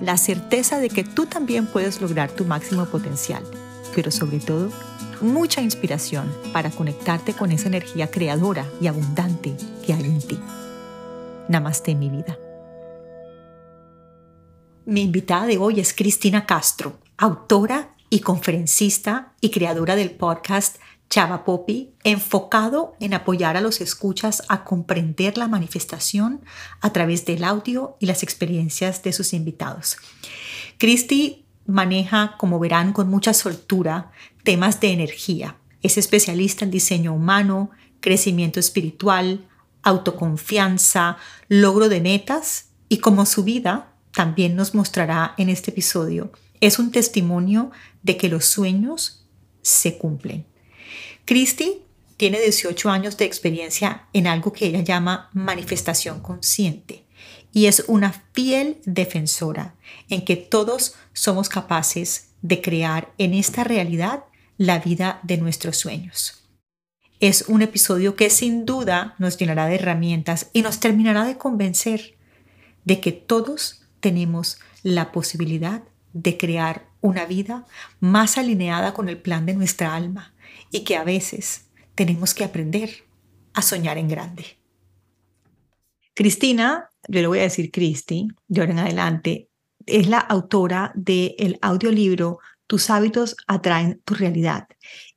La certeza de que tú también puedes lograr tu máximo potencial, pero sobre todo, mucha inspiración para conectarte con esa energía creadora y abundante que hay en ti. Namaste mi vida. Mi invitada de hoy es Cristina Castro, autora y conferencista y creadora del podcast Chava Poppy, enfocado en apoyar a los escuchas a comprender la manifestación a través del audio y las experiencias de sus invitados. Christy maneja, como verán, con mucha soltura temas de energía. Es especialista en diseño humano, crecimiento espiritual, autoconfianza, logro de metas y como su vida también nos mostrará en este episodio, es un testimonio de que los sueños se cumplen. Christy tiene 18 años de experiencia en algo que ella llama manifestación consciente y es una fiel defensora en que todos somos capaces de crear en esta realidad la vida de nuestros sueños. Es un episodio que sin duda nos llenará de herramientas y nos terminará de convencer de que todos tenemos la posibilidad de crear una vida más alineada con el plan de nuestra alma y que a veces tenemos que aprender a soñar en grande. Cristina, yo le voy a decir Cristi, de ahora en adelante, es la autora del audiolibro Tus hábitos atraen tu realidad.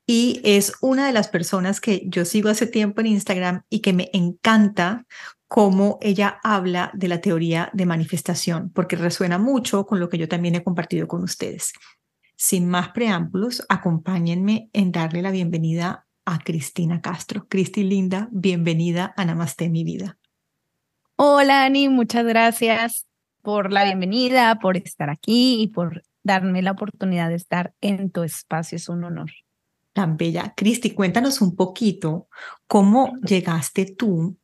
Y es una de las personas que yo sigo hace tiempo en Instagram y que me encanta cómo ella habla de la teoría de manifestación, porque resuena mucho con lo que yo también he compartido con ustedes. Sin más preámbulos, acompáñenme en darle la bienvenida a Cristina Castro. Cristi Linda, bienvenida a Namaste mi vida. Hola Ani, muchas gracias por la bienvenida, por estar aquí y por darme la oportunidad de estar en tu espacio. Es un honor. Tan bella. Cristi, cuéntanos un poquito cómo llegaste tú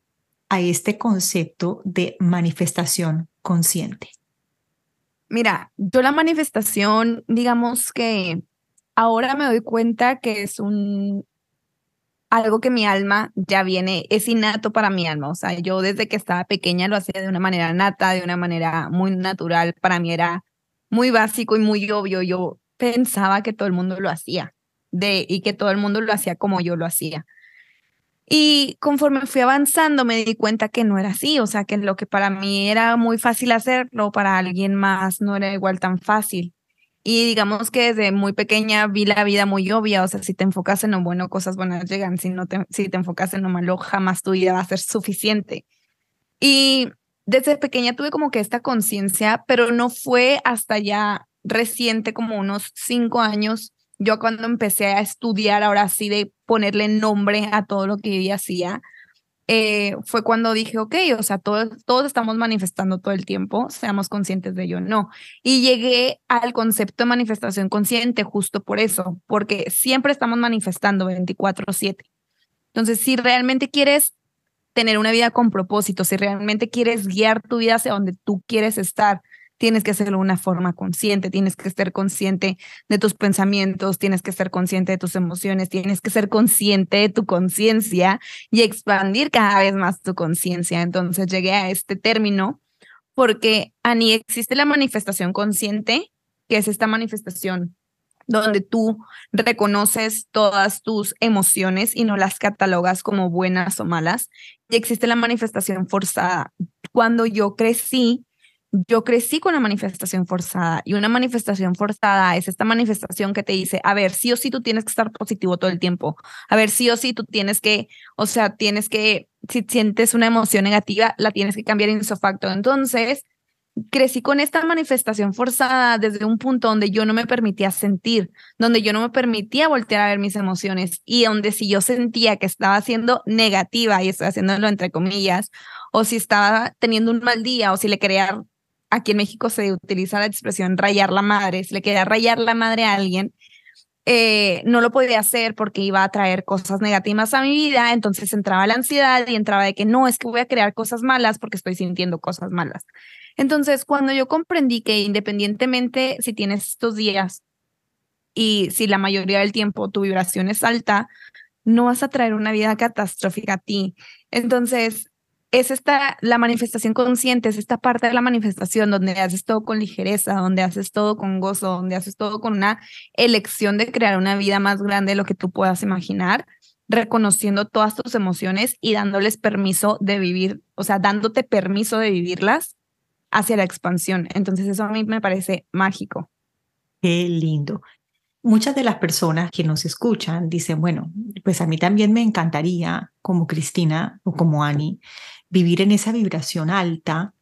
a este concepto de manifestación consciente. Mira, yo la manifestación, digamos que ahora me doy cuenta que es un algo que mi alma ya viene, es innato para mi alma. O sea, yo desde que estaba pequeña lo hacía de una manera nata, de una manera muy natural. Para mí era muy básico y muy obvio. Yo pensaba que todo el mundo lo hacía de, y que todo el mundo lo hacía como yo lo hacía. Y conforme fui avanzando me di cuenta que no era así, o sea, que lo que para mí era muy fácil hacerlo, para alguien más no era igual tan fácil. Y digamos que desde muy pequeña vi la vida muy obvia, o sea, si te enfocas en lo bueno, cosas buenas llegan, si no te, si te enfocas en lo malo, jamás tu vida va a ser suficiente. Y desde pequeña tuve como que esta conciencia, pero no fue hasta ya reciente, como unos cinco años, yo cuando empecé a estudiar ahora sí de ponerle nombre a todo lo que yo hacía, eh, fue cuando dije, ok, o sea, todos, todos estamos manifestando todo el tiempo, seamos conscientes de ello, no. Y llegué al concepto de manifestación consciente justo por eso, porque siempre estamos manifestando 24/7. Entonces, si realmente quieres tener una vida con propósito, si realmente quieres guiar tu vida hacia donde tú quieres estar, tienes que hacerlo de una forma consciente, tienes que estar consciente de tus pensamientos, tienes que ser consciente de tus emociones, tienes que ser consciente de tu conciencia y expandir cada vez más tu conciencia. Entonces llegué a este término porque, Ani, existe la manifestación consciente, que es esta manifestación donde tú reconoces todas tus emociones y no las catalogas como buenas o malas. Y existe la manifestación forzada. Cuando yo crecí, yo crecí con la manifestación forzada y una manifestación forzada es esta manifestación que te dice, a ver, sí o sí tú tienes que estar positivo todo el tiempo, a ver, sí o sí tú tienes que, o sea, tienes que, si sientes una emoción negativa, la tienes que cambiar en facto. Entonces, crecí con esta manifestación forzada desde un punto donde yo no me permitía sentir, donde yo no me permitía voltear a ver mis emociones y donde si yo sentía que estaba siendo negativa, y estoy haciéndolo entre comillas, o si estaba teniendo un mal día, o si le quería aquí en México se utiliza la expresión rayar la madre, si le quería rayar la madre a alguien, eh, no lo podía hacer porque iba a traer cosas negativas a mi vida, entonces entraba la ansiedad y entraba de que no, es que voy a crear cosas malas porque estoy sintiendo cosas malas. Entonces, cuando yo comprendí que independientemente si tienes estos días y si la mayoría del tiempo tu vibración es alta, no vas a traer una vida catastrófica a ti. Entonces, es esta, la manifestación consciente, es esta parte de la manifestación donde haces todo con ligereza, donde haces todo con gozo, donde haces todo con una elección de crear una vida más grande de lo que tú puedas imaginar, reconociendo todas tus emociones y dándoles permiso de vivir, o sea, dándote permiso de vivirlas hacia la expansión. Entonces eso a mí me parece mágico. Qué lindo. Muchas de las personas que nos escuchan dicen, bueno, pues a mí también me encantaría, como Cristina o como Ani, vivir en esa vibración alta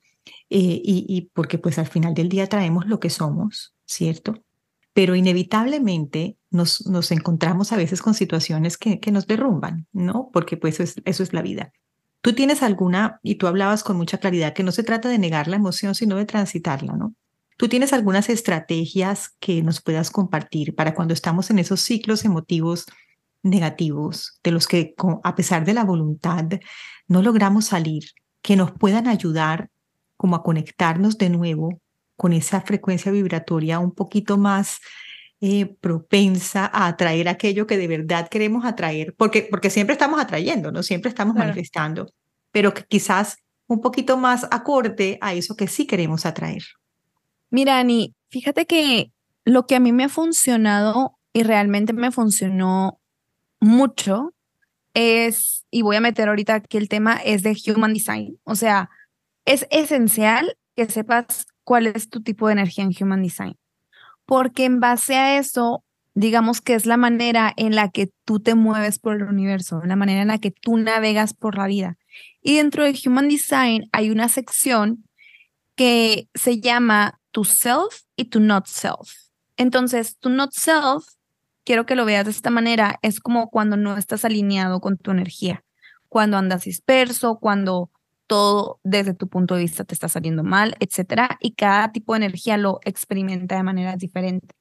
eh, y, porque pues al final del día traemos lo que somos, ¿cierto? Pero inevitablemente nos, nos encontramos a veces con situaciones que, que nos derrumban, ¿no? Porque pues eso es, eso es la vida. Tú tienes alguna, y tú hablabas con mucha claridad, que no se trata de negar la emoción, sino de transitarla, ¿no? ¿Tú tienes algunas estrategias que nos puedas compartir para cuando estamos en esos ciclos emotivos negativos, de los que a pesar de la voluntad no logramos salir, que nos puedan ayudar como a conectarnos de nuevo con esa frecuencia vibratoria un poquito más eh, propensa a atraer aquello que de verdad queremos atraer, porque, porque siempre estamos atrayendo, ¿no? Siempre estamos manifestando, pero que quizás un poquito más acorde a eso que sí queremos atraer. Mira, Ani, fíjate que lo que a mí me ha funcionado y realmente me funcionó mucho es, y voy a meter ahorita aquí el tema, es de Human Design. O sea, es esencial que sepas cuál es tu tipo de energía en Human Design, porque en base a eso, digamos que es la manera en la que tú te mueves por el universo, la manera en la que tú navegas por la vida. Y dentro de Human Design hay una sección que se llama tu self y tu not self. Entonces, tu not self quiero que lo veas de esta manera, es como cuando no estás alineado con tu energía, cuando andas disperso, cuando todo desde tu punto de vista te está saliendo mal, etcétera, y cada tipo de energía lo experimenta de manera diferente.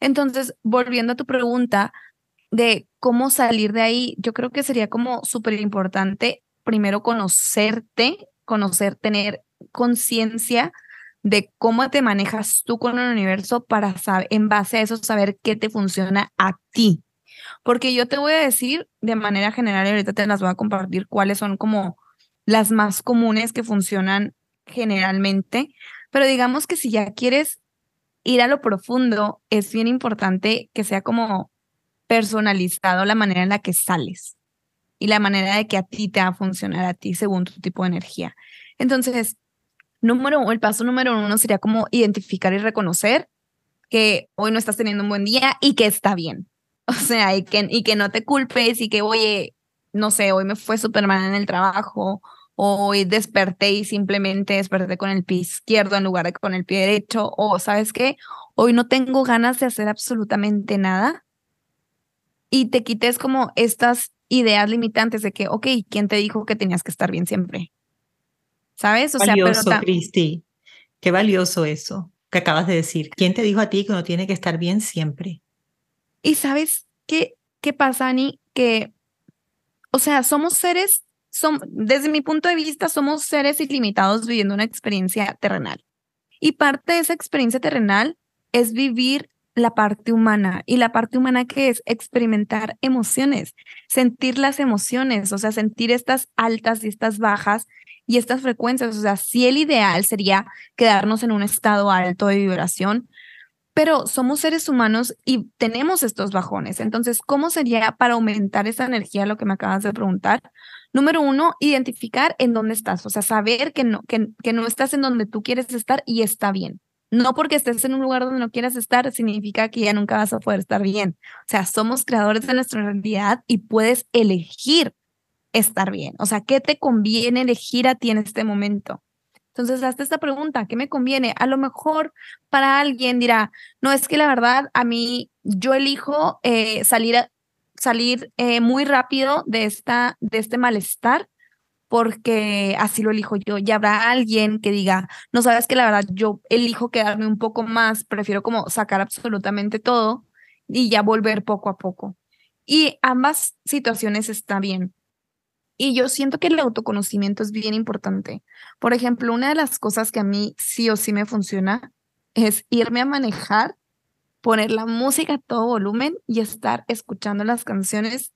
Entonces, volviendo a tu pregunta de cómo salir de ahí, yo creo que sería como súper importante primero conocerte, conocer, tener conciencia de cómo te manejas tú con el universo para saber, en base a eso saber qué te funciona a ti. Porque yo te voy a decir de manera general y ahorita te las voy a compartir cuáles son como las más comunes que funcionan generalmente, pero digamos que si ya quieres ir a lo profundo, es bien importante que sea como personalizado la manera en la que sales y la manera de que a ti te va a funcionar a ti según tu tipo de energía. Entonces, número, el paso número uno sería como identificar y reconocer que hoy no estás teniendo un buen día y que está bien. O sea, y que, y que no te culpes y que, oye, no sé, hoy me fue súper mal en el trabajo, hoy desperté y simplemente desperté con el pie izquierdo en lugar de con el pie derecho, o sabes qué, hoy no tengo ganas de hacer absolutamente nada. Y te quites como estas ideas limitantes de que, ok, ¿quién te dijo que tenías que estar bien siempre? ¿Sabes? O valioso, sea, pero Cristi. Qué valioso eso que acabas de decir. ¿Quién te dijo a ti que uno tiene que estar bien siempre? Y sabes qué, qué pasa, Ani, que, o sea, somos seres, son, desde mi punto de vista, somos seres ilimitados viviendo una experiencia terrenal. Y parte de esa experiencia terrenal es vivir la parte humana. Y la parte humana que es experimentar emociones, sentir las emociones, o sea, sentir estas altas y estas bajas y estas frecuencias. O sea, sí el ideal sería quedarnos en un estado alto de vibración, pero somos seres humanos y tenemos estos bajones. Entonces, ¿cómo sería para aumentar esa energía, lo que me acabas de preguntar? Número uno, identificar en dónde estás, o sea, saber que no, que, que no estás en donde tú quieres estar y está bien. No porque estés en un lugar donde no quieras estar, significa que ya nunca vas a poder estar bien. O sea, somos creadores de nuestra realidad y puedes elegir estar bien? O sea, ¿qué te conviene elegir a ti en este momento? Entonces, hazte esta pregunta, ¿qué me conviene? A lo mejor para alguien dirá, no, es que la verdad, a mí, yo elijo eh, salir, salir eh, muy rápido de, esta, de este malestar porque así lo elijo yo. Y habrá alguien que diga, no sabes que la verdad yo elijo quedarme un poco más, prefiero como sacar absolutamente todo y ya volver poco a poco. Y ambas situaciones están bien. Y yo siento que el autoconocimiento es bien importante. Por ejemplo, una de las cosas que a mí sí o sí me funciona es irme a manejar, poner la música a todo volumen y estar escuchando las canciones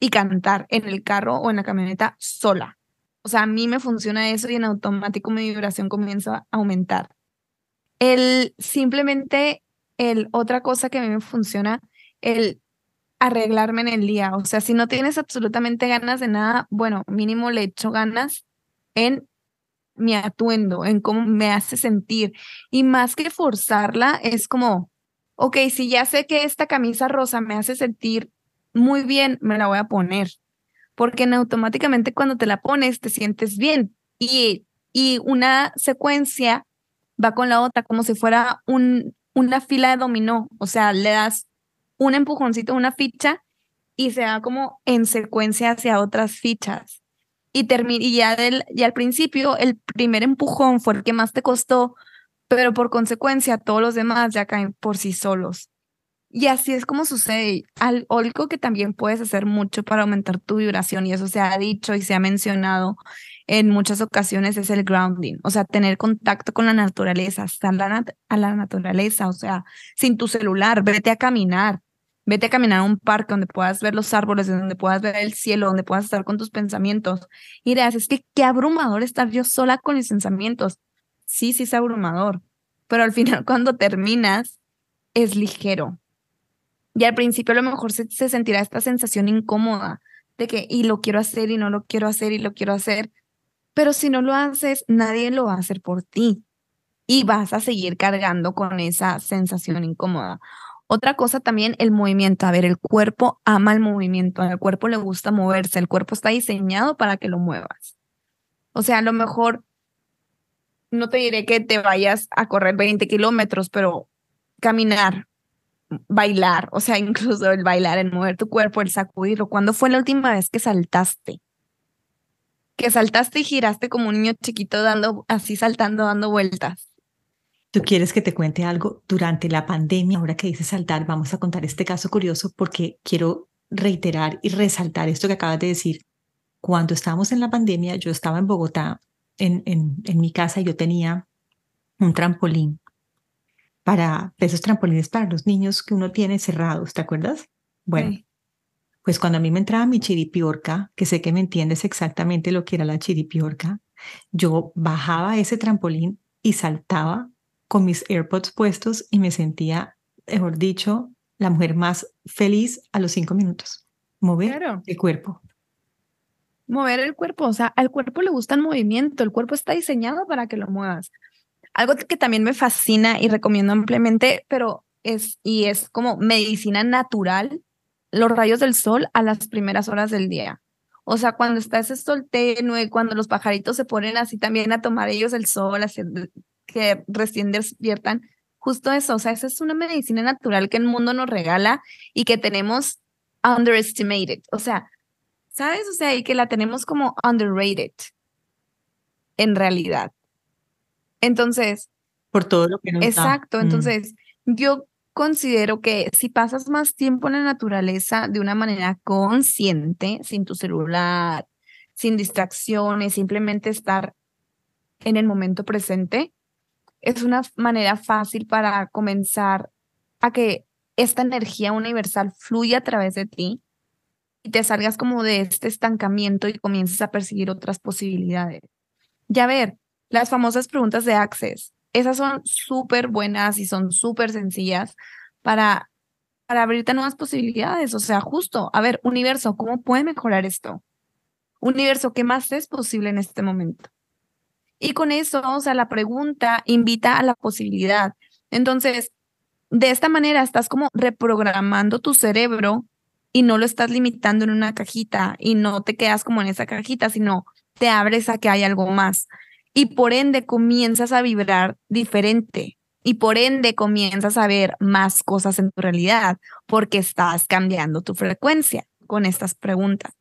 y cantar en el carro o en la camioneta sola. O sea, a mí me funciona eso y en automático mi vibración comienza a aumentar. El simplemente, el otra cosa que a mí me funciona, el arreglarme en el día. O sea, si no tienes absolutamente ganas de nada, bueno, mínimo le echo ganas en mi atuendo, en cómo me hace sentir. Y más que forzarla, es como, ok, si ya sé que esta camisa rosa me hace sentir muy bien, me la voy a poner. Porque en automáticamente cuando te la pones te sientes bien. Y, y una secuencia va con la otra, como si fuera un, una fila de dominó. O sea, le das un empujoncito, una ficha, y se va como en secuencia hacia otras fichas. Y, y ya, del, y al principio el primer empujón fue el que más te costó, pero por consecuencia todos los demás ya caen por sí solos. Y así es como sucede. algo que también puedes hacer mucho para aumentar tu vibración, y eso se ha dicho y se ha mencionado en muchas ocasiones, es el grounding. O sea, tener contacto con la naturaleza, estar a la naturaleza, o sea, sin tu celular, vete a caminar. Vete a caminar a un parque donde puedas ver los árboles, donde puedas ver el cielo, donde puedas estar con tus pensamientos. Y dirás, es que qué abrumador estar yo sola con mis pensamientos. Sí, sí es abrumador, pero al final cuando terminas es ligero. Y al principio a lo mejor se, sentirá esta sensación incómoda de que, y lo quiero hacer y no lo quiero hacer y lo quiero hacer. Pero si no lo haces, nadie lo va a hacer por ti. Y vas a seguir cargando con esa sensación incómoda. Otra cosa también, el movimiento. A ver, el cuerpo ama el movimiento, al cuerpo le gusta moverse, el cuerpo está diseñado para que lo muevas. O sea, a lo mejor no te diré que te vayas a correr 20 kilómetros, pero caminar, bailar, o sea, incluso el bailar, el mover tu cuerpo, el sacudirlo. ¿Cuándo fue la última vez que saltaste? Que saltaste y giraste como un niño chiquito dando, así saltando, dando vueltas. ¿Tú quieres que te cuente algo? Durante la pandemia, ahora que dices saltar, vamos a contar este caso curioso porque quiero reiterar y resaltar esto que acabas de decir. Cuando estábamos en la pandemia, yo estaba en Bogotá, en, en, en mi casa, y yo tenía un trampolín para esos trampolines para los niños que uno tiene cerrados, ¿te acuerdas? Bueno, pues cuando a mí me entraba mi chiripiorca, que sé que me entiendes exactamente lo que era la chiripiorca, yo bajaba ese trampolín y saltaba con mis AirPods puestos y me sentía, mejor dicho, la mujer más feliz a los cinco minutos. Mover el cuerpo. Mover el cuerpo, o sea, al cuerpo le gusta el movimiento, el cuerpo está diseñado para que lo muevas. Algo que también me fascina y recomiendo ampliamente, pero es, y es como medicina natural, los rayos del sol a las primeras horas del día. O sea, cuando está ese sol tenue, cuando los pajaritos se ponen así también a tomar ellos el sol, que recién despiertan, justo eso, o sea, esa es una medicina natural que el mundo nos regala y que tenemos underestimated, o sea, ¿sabes? O sea, y que la tenemos como underrated en realidad. Entonces. Por todo lo que nos Exacto. Mm. Entonces, yo considero que si pasas más tiempo en la naturaleza de una manera consciente, sin tu celular, sin distracciones, simplemente estar en el momento presente, es una manera fácil para comenzar a que esta energía universal fluya a través de ti y te salgas como de este estancamiento y comiences a perseguir otras posibilidades. Ya ver, las famosas preguntas de Access. Esas son súper buenas y son súper sencillas para, para abrirte nuevas posibilidades. O sea, justo, a ver, universo, ¿cómo puede mejorar esto? Universo, ¿qué más es posible en este momento? Y con eso, o sea, la pregunta invita a la posibilidad. Entonces, de esta manera estás como reprogramando tu cerebro y no lo estás limitando en una cajita y no te quedas como en esa cajita, sino te abres a que hay algo más y por ende comienzas a vibrar diferente y por ende comienzas a ver más cosas en tu realidad porque estás cambiando tu frecuencia con estas preguntas.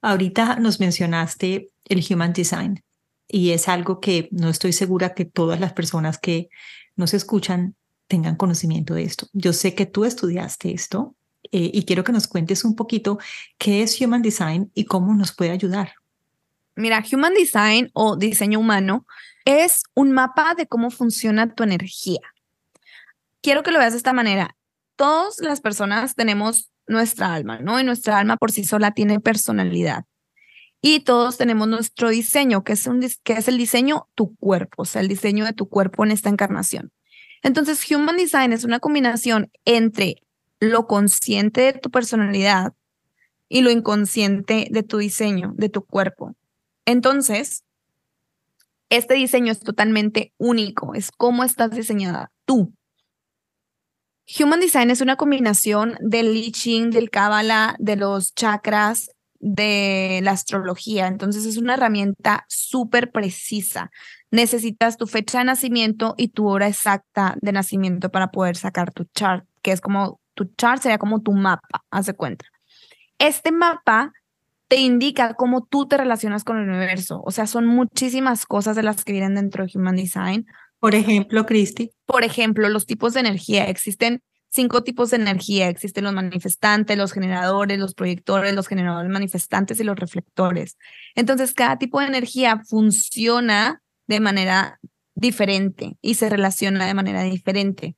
Ahorita nos mencionaste el Human Design y es algo que no estoy segura que todas las personas que nos escuchan tengan conocimiento de esto. Yo sé que tú estudiaste esto eh, y quiero que nos cuentes un poquito qué es Human Design y cómo nos puede ayudar. Mira, Human Design o diseño humano es un mapa de cómo funciona tu energía. Quiero que lo veas de esta manera. Todas las personas tenemos nuestra alma, ¿no? Y nuestra alma por sí sola tiene personalidad. Y todos tenemos nuestro diseño, que es, un, que es el diseño tu cuerpo, o sea, el diseño de tu cuerpo en esta encarnación. Entonces, Human Design es una combinación entre lo consciente de tu personalidad y lo inconsciente de tu diseño, de tu cuerpo. Entonces, este diseño es totalmente único, es cómo estás diseñada tú. Human Design es una combinación del I del Kabbalah, de los chakras, de la astrología. Entonces es una herramienta súper precisa. Necesitas tu fecha de nacimiento y tu hora exacta de nacimiento para poder sacar tu chart, que es como tu chart sería como tu mapa, haz de cuenta. Este mapa te indica cómo tú te relacionas con el universo. O sea, son muchísimas cosas de las que vienen dentro de Human Design. Por ejemplo, Cristi. Por ejemplo, los tipos de energía. Existen cinco tipos de energía. Existen los manifestantes, los generadores, los proyectores, los generadores manifestantes y los reflectores. Entonces, cada tipo de energía funciona de manera diferente y se relaciona de manera diferente.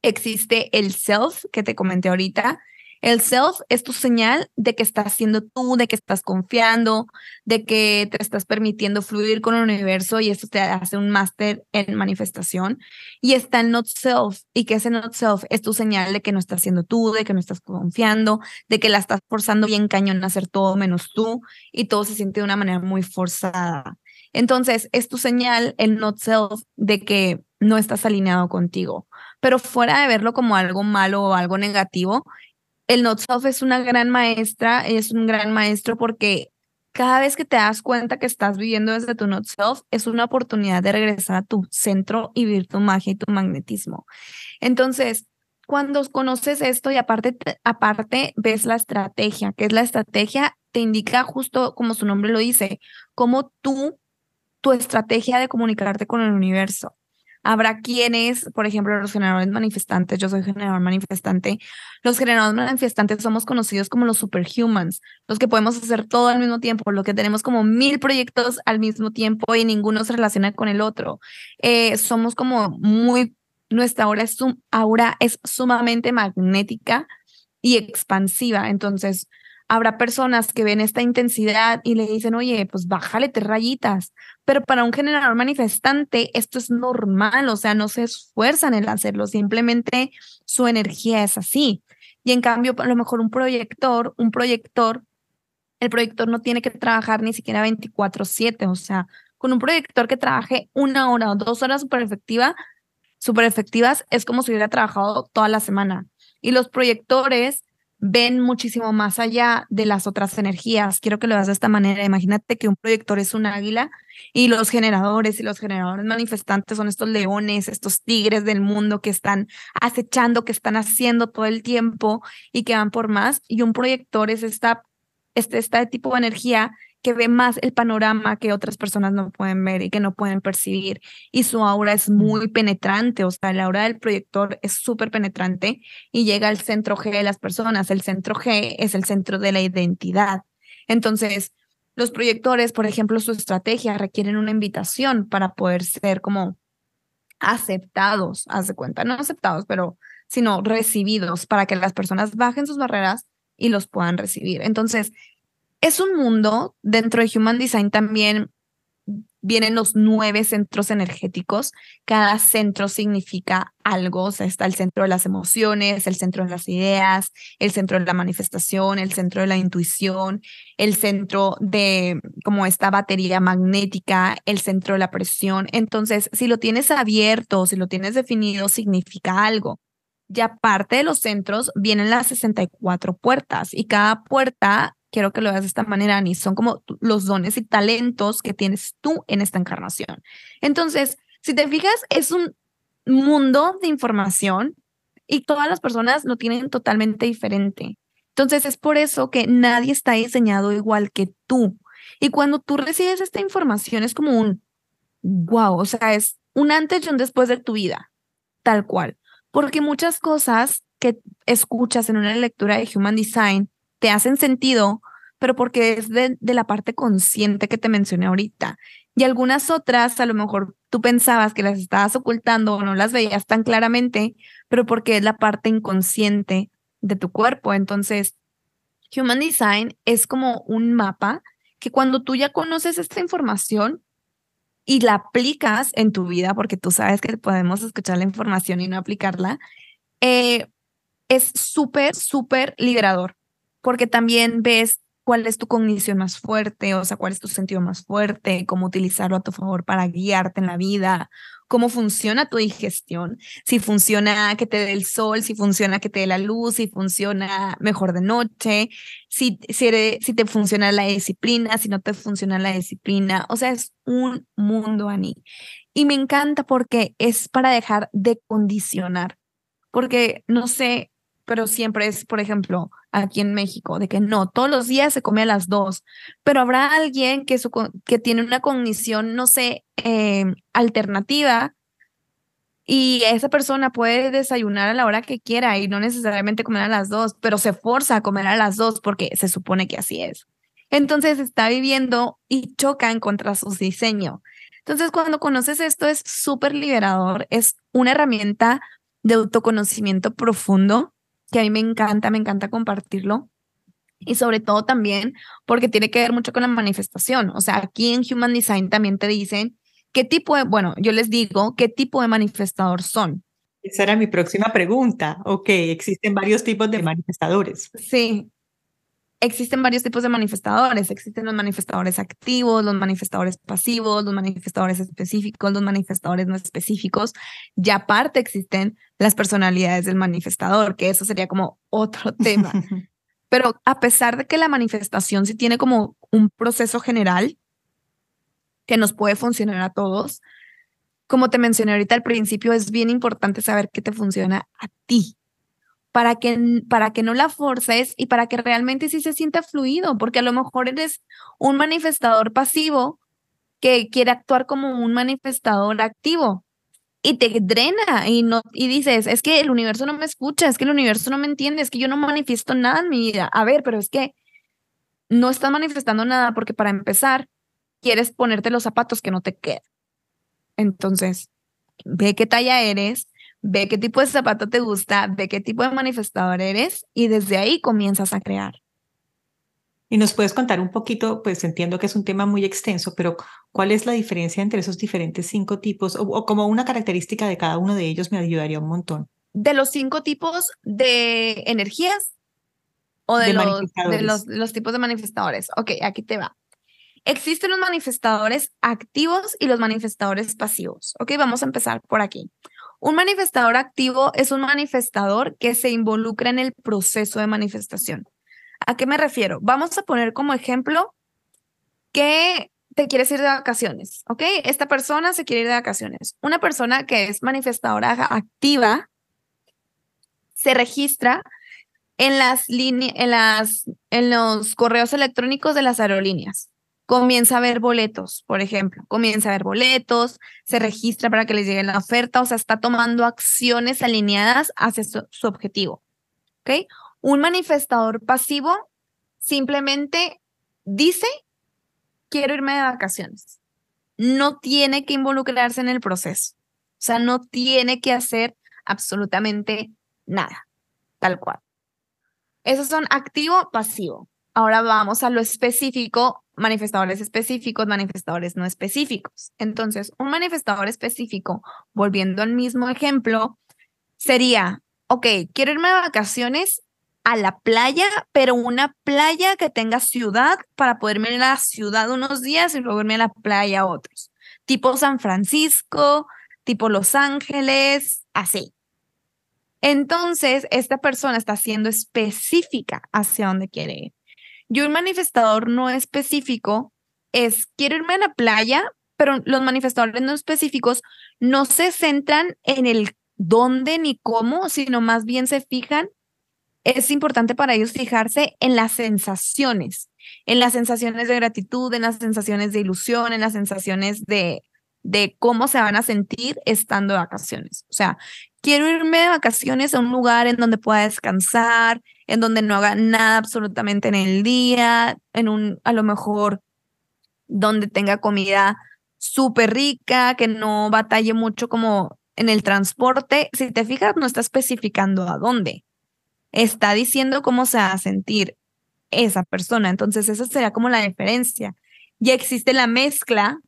Existe el self que te comenté ahorita, el self es tu señal de que estás siendo tú, de que estás confiando, de que te estás permitiendo fluir con el universo y eso te hace un máster en manifestación. Y está el not self y que ese not self es tu señal de que no estás siendo tú, de que no estás confiando, de que la estás forzando bien cañón a hacer todo menos tú y todo se siente de una manera muy forzada. Entonces, es tu señal, el not self, de que no estás alineado contigo. Pero fuera de verlo como algo malo o algo negativo, el Not Self es una gran maestra, es un gran maestro porque cada vez que te das cuenta que estás viviendo desde tu Not Self, es una oportunidad de regresar a tu centro y vivir tu magia y tu magnetismo. Entonces, cuando conoces esto y aparte, aparte ves la estrategia, que es la estrategia, te indica justo como su nombre lo dice, cómo tú, tu estrategia de comunicarte con el universo. Habrá quienes, por ejemplo, los generadores manifestantes, yo soy generador manifestante, los generadores manifestantes somos conocidos como los superhumans, los que podemos hacer todo al mismo tiempo, los que tenemos como mil proyectos al mismo tiempo y ninguno se relaciona con el otro. Eh, somos como muy, nuestra aura es, aura es sumamente magnética y expansiva, entonces Habrá personas que ven esta intensidad y le dicen, oye, pues bájale tres rayitas. Pero para un generador manifestante esto es normal, o sea, no se esfuerzan en hacerlo, simplemente su energía es así. Y en cambio, a lo mejor un proyector, un proyector, el proyector no tiene que trabajar ni siquiera 24/7, o sea, con un proyector que trabaje una hora o dos horas súper efectiva, súper efectivas, es como si hubiera trabajado toda la semana. Y los proyectores ven muchísimo más allá de las otras energías. Quiero que lo veas de esta manera. Imagínate que un proyector es un águila y los generadores y los generadores manifestantes son estos leones, estos tigres del mundo que están acechando, que están haciendo todo el tiempo y que van por más. Y un proyector es esta, este, este tipo de energía que ve más el panorama que otras personas no pueden ver y que no pueden percibir. Y su aura es muy penetrante, o sea, la aura del proyector es súper penetrante y llega al centro G de las personas. El centro G es el centro de la identidad. Entonces, los proyectores, por ejemplo, su estrategia requieren una invitación para poder ser como aceptados, haz de cuenta, no aceptados, pero sino recibidos para que las personas bajen sus barreras y los puedan recibir. Entonces, es un mundo, dentro de Human Design también vienen los nueve centros energéticos. Cada centro significa algo. O está el centro de las emociones, el centro de las ideas, el centro de la manifestación, el centro de la intuición, el centro de como esta batería magnética, el centro de la presión. Entonces, si lo tienes abierto, si lo tienes definido, significa algo. Y aparte de los centros, vienen las 64 puertas y cada puerta quiero que lo veas de esta manera, Ani, son como los dones y talentos que tienes tú en esta encarnación. Entonces, si te fijas, es un mundo de información y todas las personas lo tienen totalmente diferente. Entonces es por eso que nadie está diseñado igual que tú. Y cuando tú recibes esta información es como un, wow, o sea, es un antes y un después de tu vida, tal cual. Porque muchas cosas que escuchas en una lectura de Human Design te hacen sentido, pero porque es de, la parte consciente que te mencioné ahorita. Y algunas otras, a lo mejor tú pensabas que las estabas ocultando o no las veías tan claramente, pero porque es la parte inconsciente de tu cuerpo. Entonces, Human Design es como un mapa que cuando tú ya conoces esta información y la aplicas en tu vida, porque tú sabes que podemos escuchar la información y no aplicarla, eh, es súper, súper liberador, porque también ves cuál es tu cognición más fuerte, o sea, cuál es tu sentido más fuerte, cómo utilizarlo a tu favor para guiarte en la vida, cómo funciona tu digestión, si funciona que te dé el sol, si funciona que te dé la luz, si funciona mejor de noche, si, si, te funciona la disciplina, si no te funciona la disciplina, o sea, es un mundo, Ani. Y me encanta porque es para dejar de condicionar, porque no sé, pero siempre es, por ejemplo, aquí en México, de que no, todos los días se come a las dos, pero habrá alguien que, su, que tiene una cognición, no sé, em, alternativa y esa persona puede desayunar a la hora que quiera y no necesariamente comer a las dos, pero se forza a comer a las dos porque se supone que así es. Entonces está viviendo y choca en contra su diseño. Entonces cuando conoces esto es súper liberador, es una herramienta de autoconocimiento profundo que a mí me encanta, me encanta compartirlo. Y sobre todo también porque tiene que ver mucho con la manifestación. O sea, aquí en Human Design también te dicen qué tipo de, bueno, yo les digo qué tipo de manifestador son. Esa era mi próxima pregunta. Ok, existen varios tipos de manifestadores. Sí, existen varios tipos de manifestadores. Existen los manifestadores activos, los manifestadores pasivos, los manifestadores específicos, los manifestadores no específicos. Y aparte existen las personalidades del manifestador, que eso sería como otro tema. Pero a pesar de que la manifestación sí tiene como un proceso general que nos puede funcionar a todos, como te mencioné ahorita al principio, es bien importante saber qué te funciona a ti para que, para que no la forces y para que realmente sí se sienta fluido, porque a lo mejor eres un manifestador pasivo que quiere actuar como un manifestador activo y te drena y no y dices, es que el universo no me escucha, es que el universo no me entiende, es que yo no manifiesto nada en mi vida. A ver, pero es que no estás manifestando nada porque para empezar quieres ponerte los zapatos que no te quedan. Entonces, ve qué talla eres, ve qué tipo de zapato te gusta, ve qué tipo de manifestador eres y desde ahí comienzas a crear. Y nos puedes contar un poquito, pues entiendo que es un tema muy extenso, pero ¿cuál es la diferencia entre esos diferentes cinco tipos o, como una característica de cada uno de ellos me ayudaría un montón? De los cinco tipos de energías o de, los, de los, los tipos de manifestadores. Ok, aquí te va. Existen los manifestadores activos y los manifestadores pasivos. Ok, vamos a empezar por aquí. Un manifestador activo es un manifestador que se involucra en el proceso de manifestación. ¿A qué me refiero? Vamos a poner como ejemplo que te quieres ir de vacaciones, ¿ok? Esta persona se quiere ir de vacaciones. Una persona que es manifestadora activa se registra en las en las, en los correos electrónicos de las aerolíneas comienza a ver boletos, por ejemplo, comienza a ver boletos, se registra para que le llegue la oferta, o sea, está tomando acciones alineadas hacia su, objetivo. ¿Ok? Un manifestador pasivo simplemente dice, quiero irme de vacaciones. No tiene que involucrarse en el proceso. O sea, no tiene que hacer absolutamente nada, tal cual. Esos son activo, pasivo. Ahora vamos a lo específico manifestadores específicos, manifestadores no específicos. Entonces, un manifestador específico, volviendo al mismo ejemplo, sería, ok, quiero irme de vacaciones a la playa, pero una playa que tenga ciudad para poderme ir a la ciudad unos días y luego irme a la playa otros. Tipo San Francisco, tipo Los Ángeles, así. Entonces, esta persona está siendo específica hacia dónde quiere ir. Y un manifestador no específico es, quiero irme a la playa, pero los manifestadores no específicos no se centran en el dónde ni cómo, sino más bien se fijan es importante para ellos fijarse en las sensaciones, en las sensaciones de gratitud, en las sensaciones de ilusión, en las sensaciones de, de cómo se van a sentir estando de vacaciones. O sea, quiero irme de vacaciones a un lugar en donde pueda descansar, en donde no haga nada absolutamente en el día, en un, a lo mejor, donde tenga comida súper rica, que no batalle mucho como en el transporte. Si te fijas, no está especificando a dónde está diciendo cómo se va a sentir esa persona. Entonces, esa sería como la diferencia. Ya existe la mezcla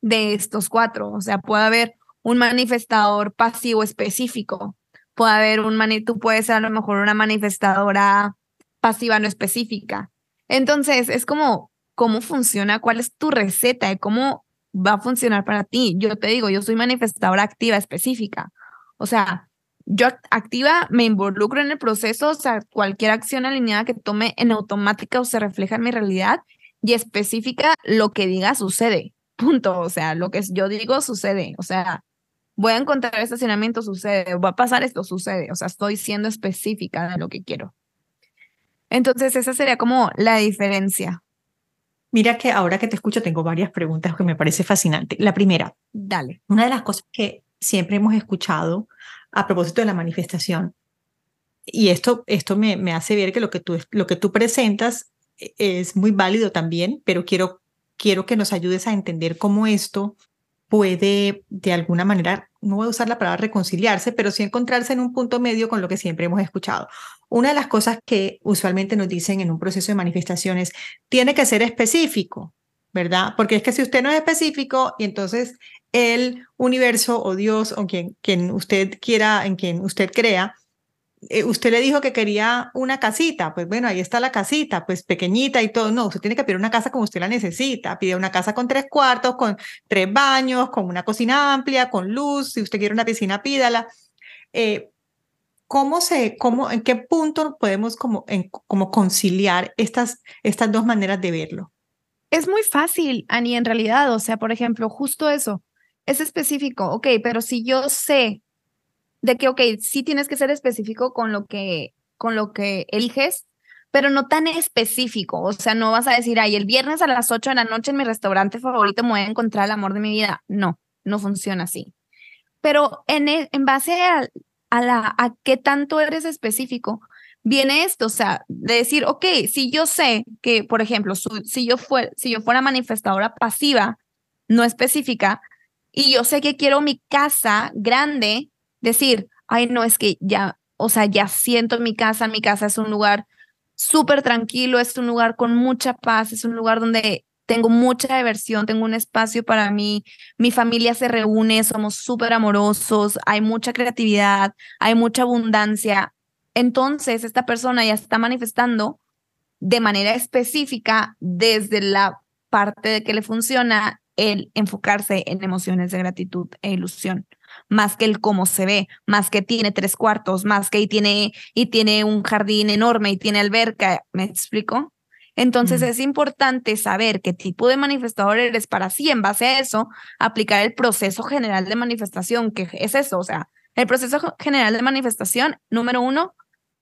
de estos cuatro. O sea, puede haber un manifestador pasivo específico. Puede haber un mani tú puedes ser a lo mejor una manifestadora pasiva no específica. Entonces, es como cómo funciona, cuál es tu receta de cómo va a funcionar para ti. Yo te digo, yo soy manifestadora activa específica. O sea, yo activa, me involucro en el proceso, o sea, cualquier acción alineada que tome en automática o se refleja en mi realidad y específica, lo que diga sucede. Punto. O sea, lo que yo digo sucede. O sea, voy a encontrar estacionamiento, sucede. Va a pasar esto, sucede. O sea, estoy siendo específica de lo que quiero. Entonces, esa sería como la diferencia. Mira que ahora que te escucho tengo varias preguntas que me parece fascinante. La primera, dale. Una de las cosas que siempre hemos escuchado a propósito de la manifestación. Y esto, esto me, me hace ver que lo que, tú, lo que tú presentas e, es muy válido también, pero quiero, quiero que nos ayudes a entender cómo esto puede de alguna manera, no voy a usar la palabra reconciliarse, pero sí encontrarse en un punto medio con lo que siempre hemos escuchado. Una de las cosas que usualmente nos dicen en un proceso de manifestaciones, tiene que ser específico, ¿verdad? Porque es que si usted no es específico y entonces el universo o Dios o quien, quien usted quiera, en quien usted crea, eh, usted le dijo que quería una casita, pues bueno, ahí está la casita, pues pequeñita y todo. No, usted tiene que pedir una casa como usted la necesita. Pide una casa con tres cuartos, con tres baños, con una cocina amplia, con luz. Si usted quiere una piscina, pídala. Eh, ¿Cómo se, cómo, en qué punto podemos como, como conciliar estas, estas dos maneras de verlo? Es muy fácil, Ani, en realidad. O sea, por ejemplo, justo eso es específico, ok, pero si yo sé de que, ok, sí tienes que ser específico con lo que, con lo que eliges, pero no tan específico, o sea, no vas a decir, ay, el viernes a las 8 de la noche en mi restaurante favorito me voy a encontrar el amor de mi vida. No, no funciona así. Pero en, e, en base a, la, a qué tanto eres específico, viene esto, o sea, de decir, ok, si yo sé que, por ejemplo, si, yo fue, si yo fuera manifestadora pasiva, no específica, y yo sé que quiero mi casa grande, decir, ay, no, es que ya, o sea, ya siento mi casa, mi casa es un lugar súper tranquilo, es un lugar con mucha paz, es un lugar donde tengo mucha diversión, tengo un espacio para mí, mi familia se reúne, somos súper amorosos, hay mucha creatividad, hay mucha abundancia. Entonces, esta persona ya está manifestando de manera específica desde la parte de que le funciona el enfocarse en emociones de gratitud e ilusión, más que el cómo se ve, más que tiene tres cuartos, más que y tiene, y tiene un jardín enorme y tiene alberca, ¿me explico? Entonces es importante saber qué tipo de manifestador eres para así, en base a eso, aplicar el proceso general de manifestación, que es eso, o sea, el proceso general de manifestación, número uno,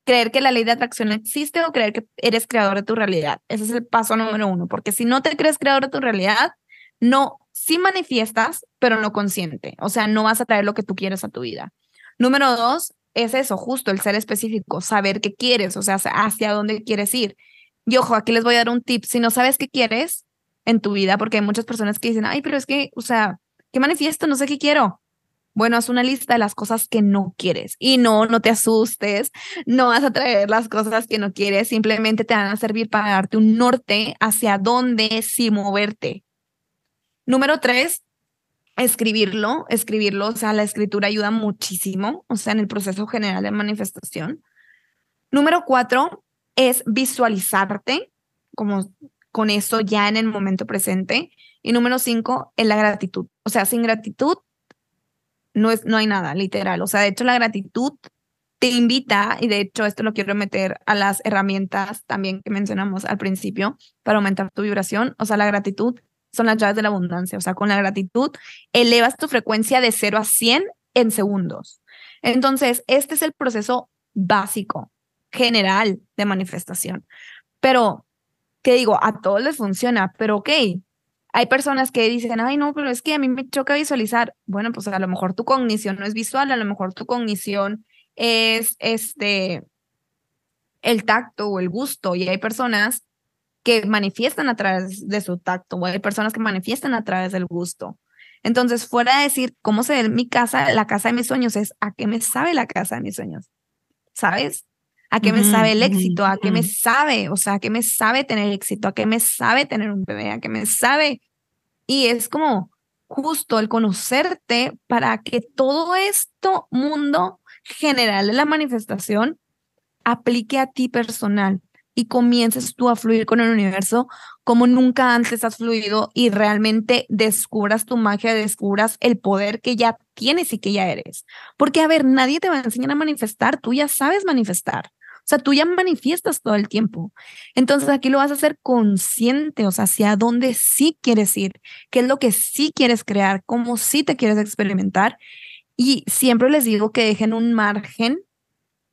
creer que la ley de atracción existe o creer que eres creador de tu realidad. Ese es el paso número uno, porque si no te crees creador de tu realidad, no, sí manifiestas, pero no consciente. O sea, no vas a traer lo que tú quieres a tu vida. Número dos, es eso, justo el ser específico, saber qué quieres, o sea, hacia dónde quieres ir. Y ojo, aquí les voy a dar un tip. Si no sabes qué quieres en tu vida, porque hay muchas personas que dicen, ay, pero es que, o sea, ¿qué manifiesto? No sé qué quiero. Bueno, haz una lista de las cosas que no quieres y no, no te asustes, no vas a traer las cosas que no quieres, simplemente te van a servir para darte un norte hacia dónde sí moverte. Número tres, escribirlo, escribirlo, o sea, la escritura ayuda muchísimo, o sea, en el proceso general de manifestación. Número cuatro es visualizarte como con eso ya en el momento presente. Y número cinco es la gratitud. O sea, sin gratitud no, es, no hay nada, literal. O sea, de hecho, la gratitud te invita, y de hecho esto lo quiero meter a las herramientas también que mencionamos al principio para aumentar tu vibración. O sea, la gratitud son las llaves de la abundancia. O sea, con la gratitud elevas tu frecuencia de 0 a 100 en segundos. Entonces, este es el proceso básico. general de manifestación. Pero, ¿qué digo? A todos les funciona, pero ok. Hay personas que dicen, ay, no, pero es que a mí me choca visualizar. Bueno, pues a lo mejor tu cognición no es visual, a lo mejor tu cognición es este el tacto o el gusto. Y hay personas que manifiestan a través de su tacto, o hay personas que manifiestan a través del gusto. Entonces, fuera de decir cómo se ve mi casa, la casa de mis sueños, es a qué me sabe la casa de mis sueños. ¿Sabes? ¿A qué me sabe el éxito? ¿A qué me sabe? O sea, ¿a qué me sabe tener éxito? ¿A qué me sabe tener un bebé? ¿A qué me sabe? Y es como justo el conocerte para que todo esto mundo general de la manifestación aplique a ti personal y comiences tú a fluir con el universo como nunca antes has fluido y realmente descubras tu magia, descubras el poder que ya tienes y que ya eres. Porque, a ver, nadie te va a enseñar a manifestar, tú ya sabes manifestar. O sea, tú ya manifiestas todo el tiempo. Entonces aquí lo vas a hacer consciente, o sea, hacia dónde sí quieres ir, qué es lo que sí quieres crear, cómo sí te quieres experimentar. Y siempre les digo que dejen un margen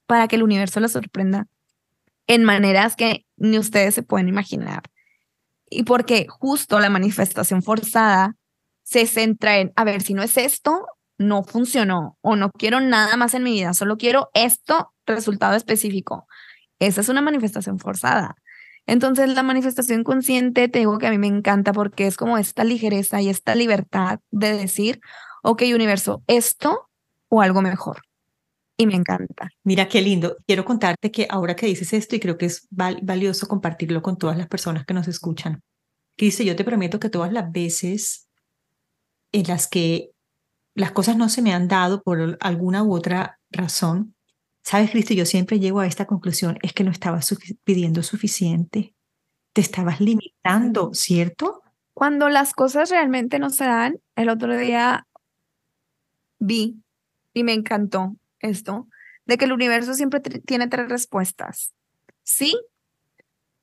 para que el universo les sorprenda en maneras que ni ustedes se pueden imaginar. Y porque justo la manifestación forzada se centra en, a ver, si no es esto, no funcionó o no quiero nada más en mi vida, solo quiero esto, resultado específico. Esa es una manifestación forzada. Entonces la manifestación consciente, te digo que a mí me encanta porque es como esta ligereza y esta libertad de decir, ok, universo, esto o algo mejor y me encanta. Mira qué lindo. Quiero contarte que ahora que dices esto, y creo que es valioso compartirlo con todas las personas que nos escuchan, que dice, yo te prometo que todas las veces en las que las cosas no se me han dado por alguna u otra razón, sabes, Cristo, yo siempre llego a esta conclusión, es que no estabas pidiendo suficiente, te estabas limitando, ¿cierto? Cuando las cosas realmente no se dan, el otro día vi y me encantó esto, de que el universo siempre tiene tres respuestas. Sí,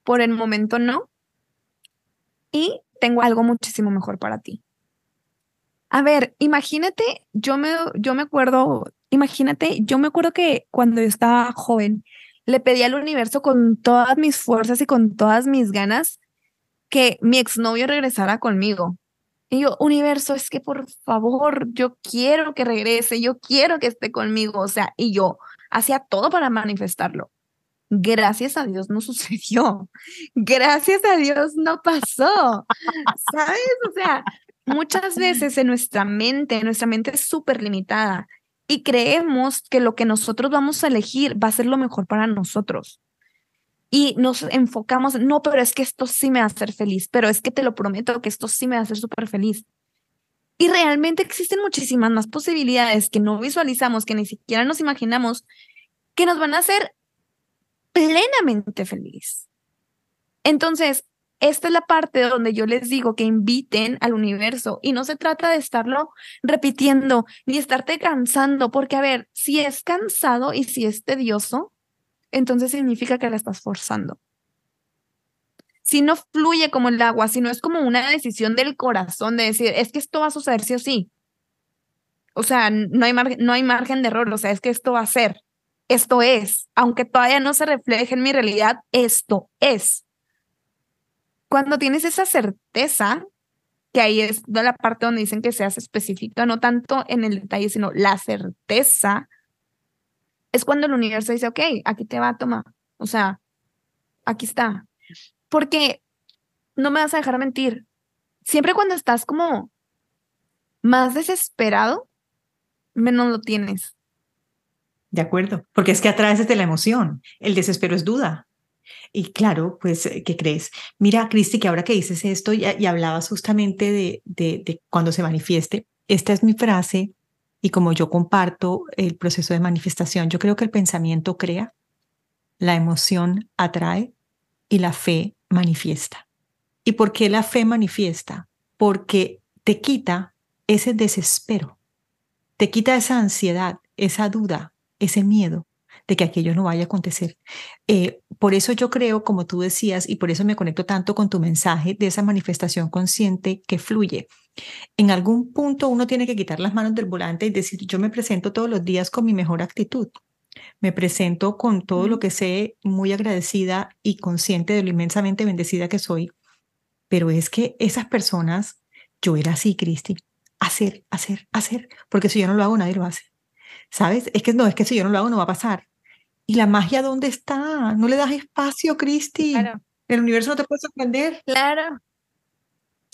por el momento no, y tengo algo muchísimo mejor para ti. A ver, imagínate, yo me, yo me acuerdo, imagínate, yo me acuerdo que cuando yo estaba joven, le pedí al universo con todas mis fuerzas y con todas mis ganas que mi exnovio regresara conmigo. Y yo, universo, es que por favor, yo quiero que regrese, yo quiero que esté conmigo. O sea, y yo hacía todo para manifestarlo. Gracias a Dios no sucedió. Gracias a Dios no pasó. ¿Sabes? O sea, muchas veces en nuestra mente, nuestra mente es súper limitada y creemos que lo que nosotros vamos a elegir va a ser lo mejor para nosotros y nos enfocamos, no, pero es que esto sí me va a hacer feliz, pero es que te lo prometo que esto sí me va a hacer súper feliz. Y realmente existen muchísimas más posibilidades que no visualizamos, que ni siquiera nos imaginamos, que nos van a hacer plenamente feliz. Entonces, esta es la parte donde yo les digo que inviten al universo y no se trata de estarlo repitiendo ni estarte cansando, porque a ver, si es cansado y si es tedioso, entonces significa que la estás forzando. Si no fluye como el agua, si no es como una decisión del corazón de decir, es que esto va a suceder sí o sí. O sea, no hay, no hay margen de error, o sea, es que esto va a ser, esto es, aunque todavía no se refleje en mi realidad, esto es. Cuando tienes esa certeza, que ahí es la parte donde dicen que seas específica, no tanto en el detalle, sino la certeza, es cuando el universo dice, ok, aquí te va, toma. O sea, aquí está. Porque no me vas a dejar mentir. Siempre cuando estás como más desesperado, menos lo tienes. De acuerdo, porque es que atraes desde la emoción. El desespero es duda. Y claro, pues, ¿qué crees? Mira, Cristi, que ahora que dices esto y, hablabas justamente de, de, cuando se manifieste, esta es mi frase y como yo comparto el proceso de manifestación, yo creo que el pensamiento crea, la emoción atrae y la fe manifiesta. ¿Y por qué la fe manifiesta? Porque te quita ese desespero, te quita esa ansiedad, esa duda, ese miedo de que aquello no vaya a acontecer. Eh, por eso yo creo, como tú decías, y por eso me conecto tanto con tu mensaje de esa manifestación consciente que fluye. En algún punto uno tiene que quitar las manos del volante y decir, yo me presento todos los días con mi mejor actitud. Me presento con todo lo que sé, muy agradecida y consciente de lo inmensamente bendecida que soy. Pero es que esas personas, yo era así, Cristi, hacer, hacer, hacer, porque si yo no lo hago, nadie lo hace. ¿Sabes? Es que no, es que si yo no lo hago, no va a pasar. ¿Y la magia dónde está? No le das espacio, Cristi. Claro. El universo no te puede sorprender. Claro.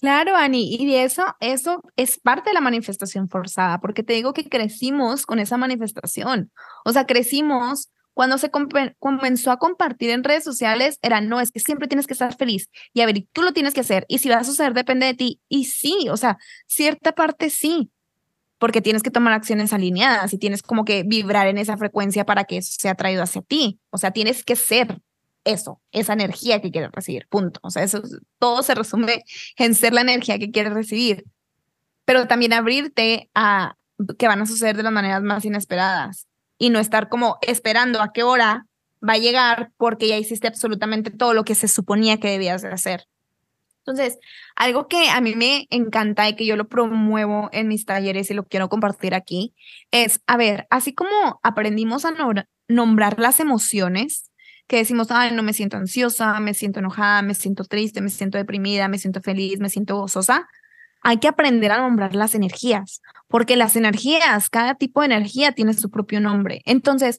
Claro, Ani, y eso, eso es parte de la manifestación forzada, porque te digo que crecimos con esa manifestación. O sea, crecimos cuando se comenzó a compartir en redes sociales, era no, es que siempre tienes que estar feliz. Y a ver, tú lo tienes que hacer. Y si va a suceder, depende de ti. Y sí, o sea, cierta parte sí, porque tienes que tomar acciones alineadas y tienes como que vibrar en esa frecuencia para que eso sea traído hacia ti. O sea, tienes que ser eso, esa energía que quieres recibir, punto. O sea, eso todo se resume en ser la energía que quieres recibir, pero también abrirte a que van a suceder de las maneras más inesperadas y no estar como esperando a qué hora va a llegar porque ya hiciste absolutamente todo lo que se suponía que debías de hacer. Entonces, algo que a mí me encanta y que yo lo promuevo en mis talleres y lo quiero compartir aquí es, a ver, así como aprendimos a nombrar las emociones, que decimos, ay, no me siento ansiosa, me siento enojada, me siento triste, me siento deprimida, me siento feliz, me siento gozosa, hay que aprender a nombrar las energías, porque las energías, cada tipo de energía tiene su propio nombre. Entonces,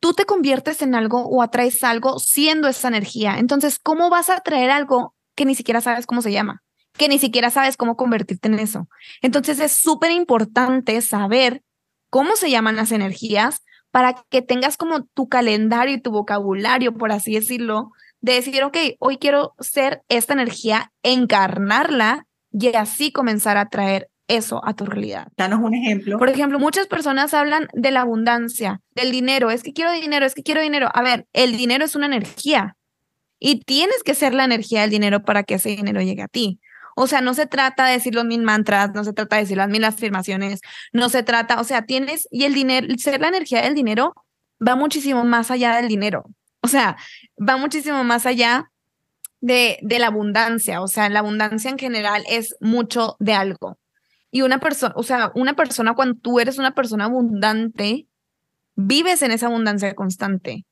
tú te conviertes en algo o atraes algo siendo esa energía. Entonces, ¿cómo vas a atraer algo que ni siquiera sabes cómo se llama, que ni siquiera sabes cómo convertirte en eso. Entonces es súper importante saber cómo se llaman las energías para que tengas como tu calendario y tu vocabulario, por así decirlo, de decir, ok, hoy quiero ser esta energía, encarnarla y así comenzar a traer eso a tu realidad. Danos un ejemplo. Por ejemplo, muchas personas hablan de la abundancia, del dinero, es que quiero dinero, es que quiero dinero. A ver, el dinero es una energía. Y tienes que ser la energía del dinero para que ese dinero llegue a ti. O sea, no se trata de decir los mil mantras, no se trata de decir las mil afirmaciones, no se trata, o sea, tienes, y el dinero, ser la energía del dinero va muchísimo más allá del dinero. O sea, va muchísimo más allá de, de la abundancia. O sea, la abundancia en general es mucho de algo. Y una persona, o sea, una persona, cuando tú eres una persona abundante, vives en esa abundancia constante.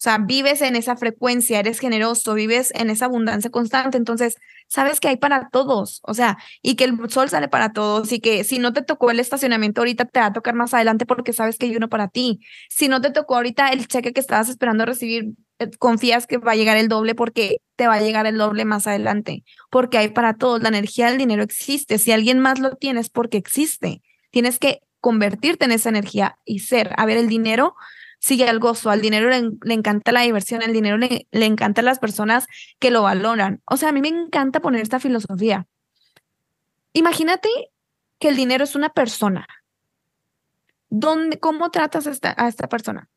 O sea, vives en esa frecuencia, eres generoso, vives en esa abundancia constante. Entonces, sabes que hay para todos. O sea, y que el sol sale para todos y que si no te tocó el estacionamiento ahorita, te va a tocar más adelante porque sabes que hay uno para ti. Si no te tocó ahorita el cheque que estabas esperando recibir, eh, confías que va a llegar el doble porque te va a llegar el doble más adelante. Porque hay para todos. La energía del dinero existe. Si alguien más lo tiene es porque existe. Tienes que convertirte en esa energía y ser. A ver, el dinero sigue al gozo, al dinero le, encanta la diversión, al dinero le, le encanta las personas que lo valoran. O sea, a mí me encanta poner esta filosofía. Imagínate que el dinero es una persona. ¿Dónde, ¿Cómo tratas a esta, a esta persona?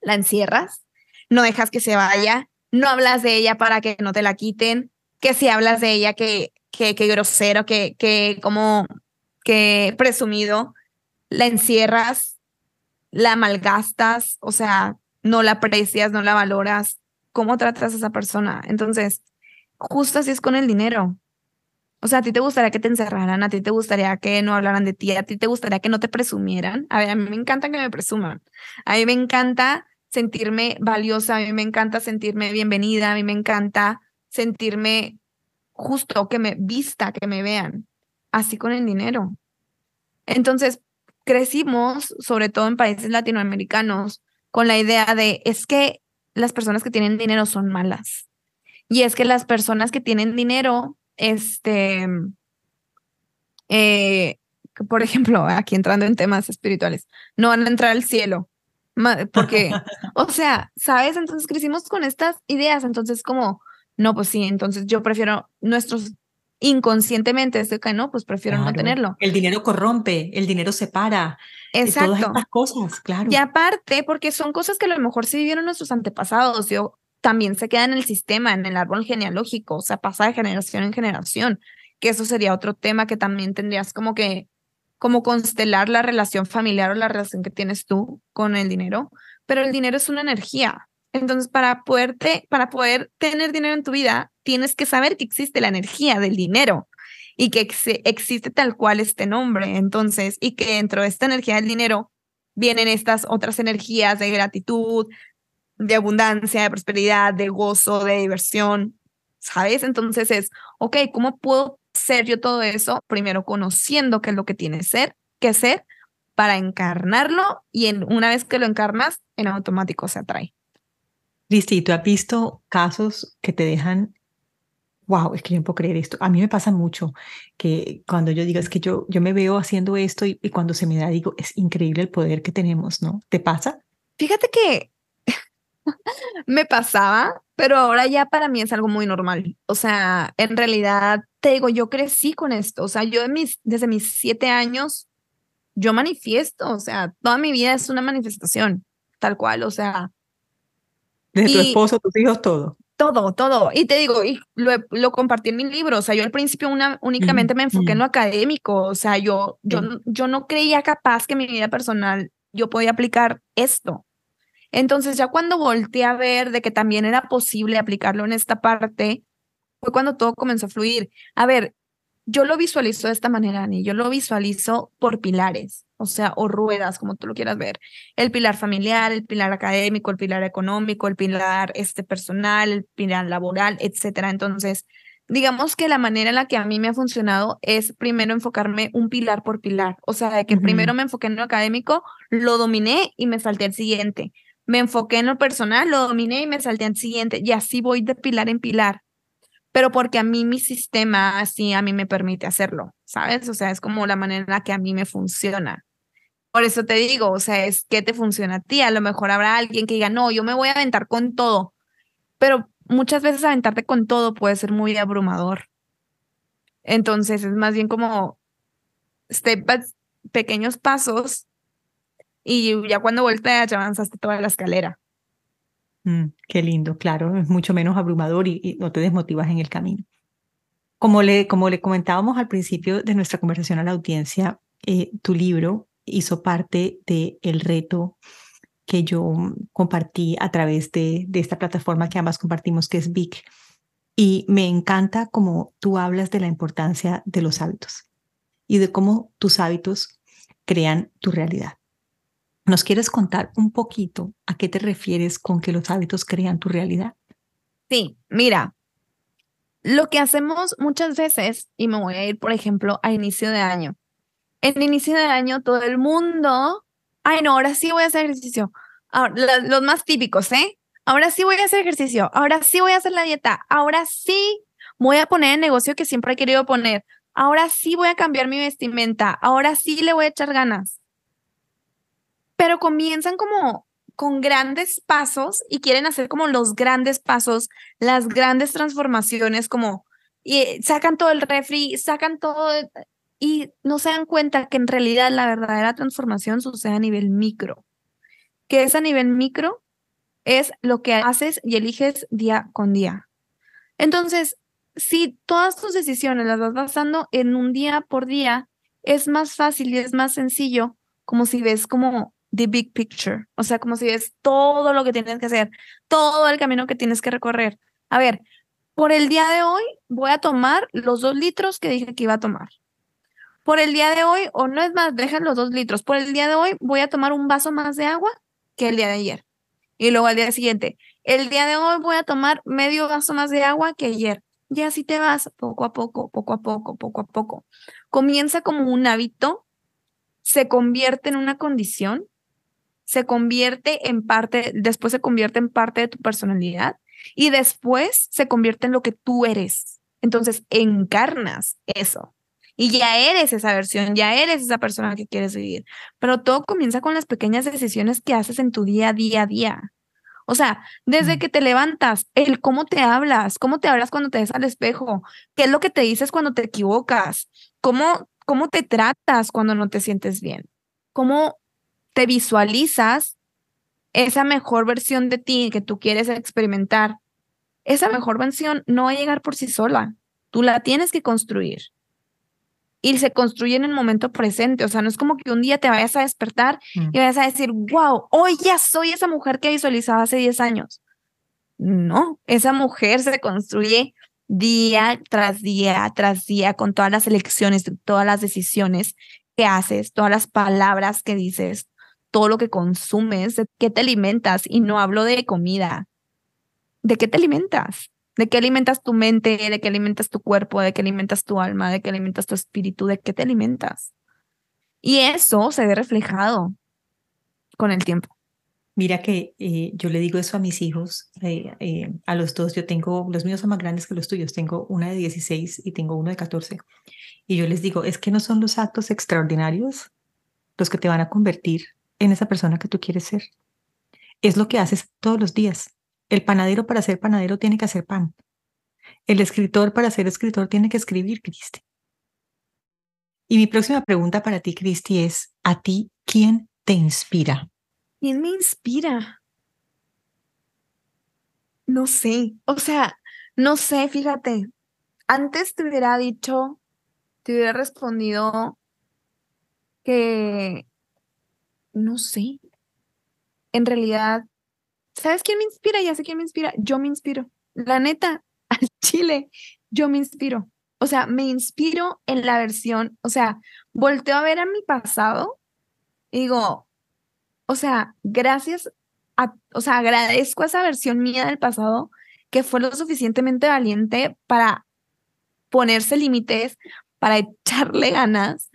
¿La encierras? ¿No dejas que se vaya? ¿No hablas de ella para que no te la quiten? Que si hablas de ella, que, que, que grosero, que, que como que presumido, la encierras, la malgastas, o sea, no la aprecias, no la valoras, ¿cómo tratas a esa persona? Entonces, justo así es con el dinero. O sea, a ti te gustaría que te encerraran, a ti te gustaría que no hablaran de ti, a ti te gustaría que no te presumieran. A ver, a mí me encanta que me presuman. A mí me encanta sentirme valiosa, a mí me encanta sentirme bienvenida, a mí me encanta sentirme justo, que me vista, que me vean. Así con el dinero. Entonces, crecimos, sobre todo en países latinoamericanos, con la idea de es que las personas que tienen dinero son malas. Y es que las personas que tienen dinero, este, eh, por ejemplo, aquí entrando en temas espirituales, no van a entrar al cielo. Porque, o sea, ¿sabes? Entonces crecimos con estas ideas. Entonces, como, no, pues sí, entonces yo prefiero nuestros inconscientemente es que no, pues prefiero no tenerlo. El dinero corrompe, el dinero separa. Exacto. Todas estas cosas, claro. Y aparte, porque son cosas que a lo mejor sí vivieron nuestros antepasados, yo también se queda en el sistema, en el árbol genealógico, o sea, pasa de generación en generación, que eso sería otro tema que también tendrías como que, como constelar la relación familiar o la relación que tienes tú con el dinero, pero el dinero es una energía, entonces, para, poderte, para poder tener dinero en tu vida, tienes que saber que existe la energía del dinero y que existe tal cual este nombre. Entonces, y que dentro de esta energía del dinero vienen estas otras energías de gratitud, de abundancia, de prosperidad, de gozo, de diversión, ¿sabes? Entonces es, ok, ¿cómo puedo ser yo todo eso? Primero conociendo qué es lo que tiene ser, que ser, para encarnarlo y en, una vez que lo encarnas, en automático se atrae. Listo, tú has visto casos que te dejan, wow, es que yo no puedo creer esto. A mí me pasa mucho que cuando yo digo, es que yo, yo me veo haciendo esto y, y cuando se me da, digo, es increíble el poder que tenemos, ¿no? ¿Te pasa? Fíjate que me pasaba, pero ahora ya para mí es algo muy normal. O sea, en realidad, te digo, yo crecí con esto. O sea, yo desde mis siete años, yo manifiesto. O sea, toda mi vida es una manifestación, tal cual. O sea. Desde tu esposo, tus hijos, todo. Todo, todo. Y te digo, y lo, lo compartí en mi libro. O sea, yo al principio una, únicamente me enfoqué en lo académico. O sea, yo, yo, yo no creía capaz que mi vida personal yo podía aplicar esto. Entonces ya cuando volteé a ver de que también era posible aplicarlo en esta parte, fue cuando todo comenzó a fluir. A ver, yo lo visualizo de esta manera, Ani, yo lo visualizo por pilares, o sea, o ruedas, como tú lo quieras ver. El pilar familiar, el pilar académico, el pilar económico, el pilar este, personal, el pilar laboral, etcétera. Entonces, digamos que la manera en la que a mí me ha funcionado es primero enfocarme un pilar por pilar, o sea, de que primero me enfoqué en lo académico, lo dominé y me salté al siguiente me enfoqué en lo personal, lo dominé y me salté al siguiente. Y así voy de pilar en pilar. Pero porque a mí mi sistema así a mí me permite hacerlo, ¿sabes? O sea, es como la manera en la que a mí me funciona. Por eso te digo, o sea, es que te funciona a ti. A lo mejor habrá alguien que diga, no, yo me voy a aventar con todo. Pero muchas veces aventarte con todo puede ser muy abrumador. Entonces es más bien como step pequeños pasos y ya cuando volteas ya avanzaste toda la escalera. Mm, qué lindo, claro, es mucho menos abrumador y, no te desmotivas en el camino. Como le, como le comentábamos al principio de nuestra conversación a la audiencia, eh, tu libro hizo parte del el reto que yo compartí a través de, de esta plataforma que ambas compartimos, que es Vic. Y me encanta cómo tú hablas de la importancia de los hábitos y de cómo tus hábitos crean tu realidad. ¿Nos quieres contar un poquito a qué te refieres con que los hábitos crean tu realidad? Sí, mira, lo que hacemos muchas veces, y me voy a ir, por ejemplo, a inicio de año. En inicio de año todo el mundo, ay no, ahora sí voy a hacer ejercicio. los más típicos, ¿eh? Ahora sí voy a hacer ejercicio, ahora sí voy a hacer la dieta, ahora sí voy a poner el negocio que siempre he querido poner, ahora sí voy a cambiar mi vestimenta, ahora sí le voy a echar ganas pero comienzan como con grandes pasos y quieren hacer como los grandes pasos, las grandes transformaciones, como y sacan todo el refri, sacan todo y no se dan cuenta que en realidad la verdadera transformación sucede a nivel micro. Que es a nivel micro es lo que haces y eliges día con día. Entonces, si todas tus decisiones las vas basando en un día por día, es más fácil y es más sencillo, como si ves como the big picture, o sea, como si ves todo lo que tienes que hacer, todo el camino que tienes que recorrer. A ver, por el día de hoy voy a tomar los dos litros que dije que iba a tomar. Por el día de hoy, o no es más, dejan los dos litros. Por el día de hoy voy a tomar un vaso más de agua que el día de ayer. Y luego al día siguiente, el día de hoy voy a tomar medio vaso más de agua que ayer. Y así te vas poco a poco, poco a poco, poco a poco. Comienza como un hábito, se convierte en una condición se convierte en parte, después se convierte en parte de tu personalidad y después se convierte en lo que tú eres. Entonces encarnas eso. Y ya eres esa versión, ya eres esa persona que quieres vivir. Pero todo comienza con las pequeñas decisiones que haces en tu día, día a día. O sea, desde mm. que te levantas, el cómo te hablas, cómo te hablas cuando te ves al espejo, qué es lo que te dices cuando te equivocas, cómo, cómo te tratas cuando no te sientes bien, cómo te visualizas esa mejor versión de ti que tú quieres experimentar, esa mejor versión no va a llegar por sí sola. Tú la tienes que construir. Y se construye en el momento presente. O sea, no es como que un día te vayas a despertar mm. y vayas a decir, wow, hoy ya soy esa mujer que visualizaba hace 10 años. No, esa mujer se construye día tras día tras día con todas las elecciones, todas las decisiones que haces, todas las palabras que dices, todo lo que consumes, de qué te alimentas. Y no hablo de comida. ¿De qué te alimentas? ¿De qué alimentas tu mente? ¿De qué alimentas tu cuerpo? ¿De qué alimentas tu alma? ¿De qué alimentas tu espíritu? ¿De qué te alimentas? Y eso se ve reflejado con el tiempo. Mira que eh, yo le digo eso a mis hijos, eh, eh, a los dos, yo tengo, los míos son más grandes que los tuyos, tengo una de 16 y tengo uno de 14. Y yo les digo, es que no son los actos extraordinarios los que te van a convertir en esa persona que tú quieres ser. Es lo que haces todos los días. El panadero para ser panadero tiene que hacer pan. El escritor para ser escritor tiene que escribir, Cristi. Y mi próxima pregunta para ti, Cristi, es, ¿a ti quién te inspira? ¿Quién me inspira? No sé, o sea, no sé, fíjate, antes te hubiera dicho, te hubiera respondido que, no sé, en realidad, ¿sabes quién me inspira? Ya sé quién me inspira, yo me inspiro, la neta, al chile, yo me inspiro. O sea, me inspiro en la versión, o sea, volteo a ver a mi pasado y digo, o sea, gracias a, o sea, agradezco a esa versión mía del pasado que fue lo suficientemente valiente para ponerse límites, para echarle ganas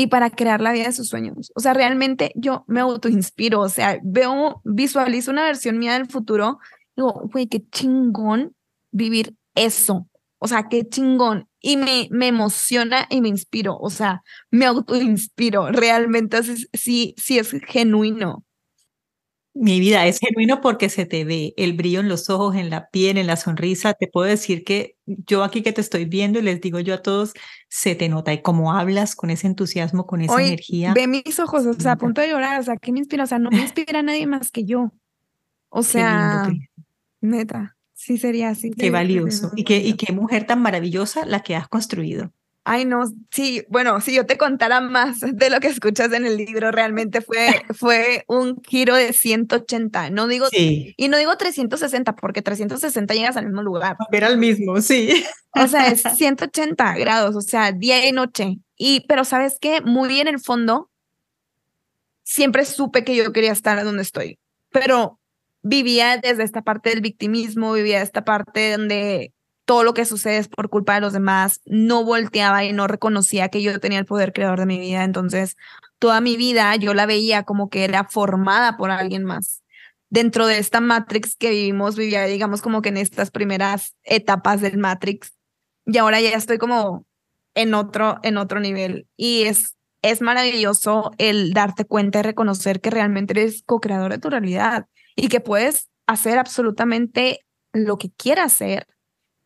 y para crear la vida de sus sueños. O sea, realmente yo me autoinspiro, o sea, veo, visualizo una versión mía del futuro, digo, güey, qué chingón vivir eso. O sea, qué chingón. Y me, me emociona y me inspiro. O sea, me autoinspiro. Realmente sí, sí es genuino. Mi vida es genuino porque se te ve el brillo en los ojos, en la piel, en la sonrisa. Te puedo decir que yo aquí que te estoy viendo y les digo yo a todos, se te nota. Y cómo hablas con ese entusiasmo, con esa energía. Ve mis ojos, o sea, a punto de llorar. O sea, ¿qué me inspira? O sea, no me inspira a nadie más que yo. O sea, neta. Sí, sería así. Qué valioso. Y qué, y qué mujer tan maravillosa la que has construido. Ay, no, sí, bueno, si yo te contara más de lo que escuchas en el libro, realmente fue, fue un giro de 180, no digo, sí. y no digo 360, porque 360 llegas al mismo lugar. Era el mismo, sí. O sea, es 180 grados, o sea, día y noche. Y, pero ¿sabes qué? Muy en el fondo, siempre supe que yo quería estar donde estoy, pero vivía desde esta parte del victimismo, vivía esta parte donde todo lo que sucede es por culpa de los demás, no volteaba y no reconocía que yo tenía el poder creador de mi vida, entonces toda mi vida yo la veía como que era formada por alguien más. Dentro de esta Matrix que vivimos, vivía, digamos, como que en estas primeras etapas del Matrix, y ahora ya estoy como en otro, en otro nivel. Y es, es maravilloso el darte cuenta y reconocer que realmente eres co-creador de tu realidad y que puedes hacer absolutamente lo que quieras hacer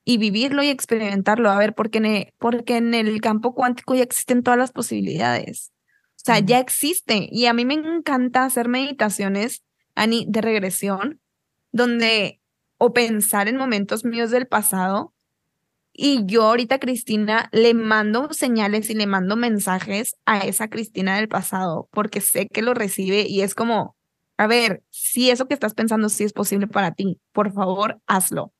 y vivirlo y experimentarlo. A ver, porque en, el, porque en el campo cuántico ya existen todas las posibilidades. O sea, ya existe. Y a mí me encanta hacer meditaciones, Ani, de regresión, donde o pensar en momentos míos del pasado. Y yo ahorita, Cristina, le mando señales y le mando mensajes a esa Cristina del pasado, porque sé que lo recibe y es como, a ver, si eso que estás pensando sí es posible para ti, por favor, hazlo.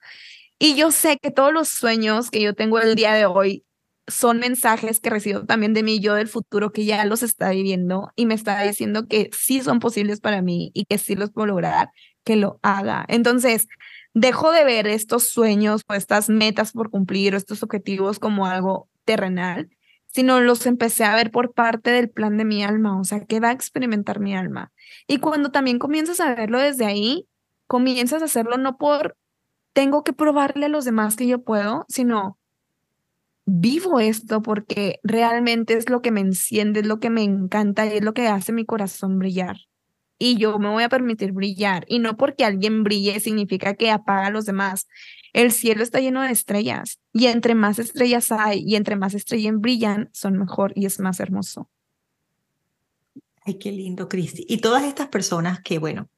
Y yo sé que todos los sueños que yo tengo el día de hoy son mensajes que recibo también de mí, yo del futuro, que ya los está viviendo y me está diciendo que sí son posibles para mí y que sí los puedo lograr, que lo haga. Entonces, dejo de ver estos sueños o estas metas por cumplir o estos objetivos como algo terrenal sino los empecé a ver por parte del plan de mi alma, o sea, que va a experimentar mi alma. Y cuando también comienzas a verlo desde ahí, comienzas a hacerlo no por tengo que probarle a los demás que yo puedo, sino vivo esto porque realmente es lo que me enciende, es lo que me encanta y es lo que hace mi corazón brillar. Y yo me voy a permitir brillar. Y no porque alguien brille significa que apaga a los demás. El cielo está lleno de estrellas y entre más estrellas hay y entre más estrellas brillan, son mejor y es más hermoso. Ay, qué lindo, Cristi. Y todas estas personas que, bueno,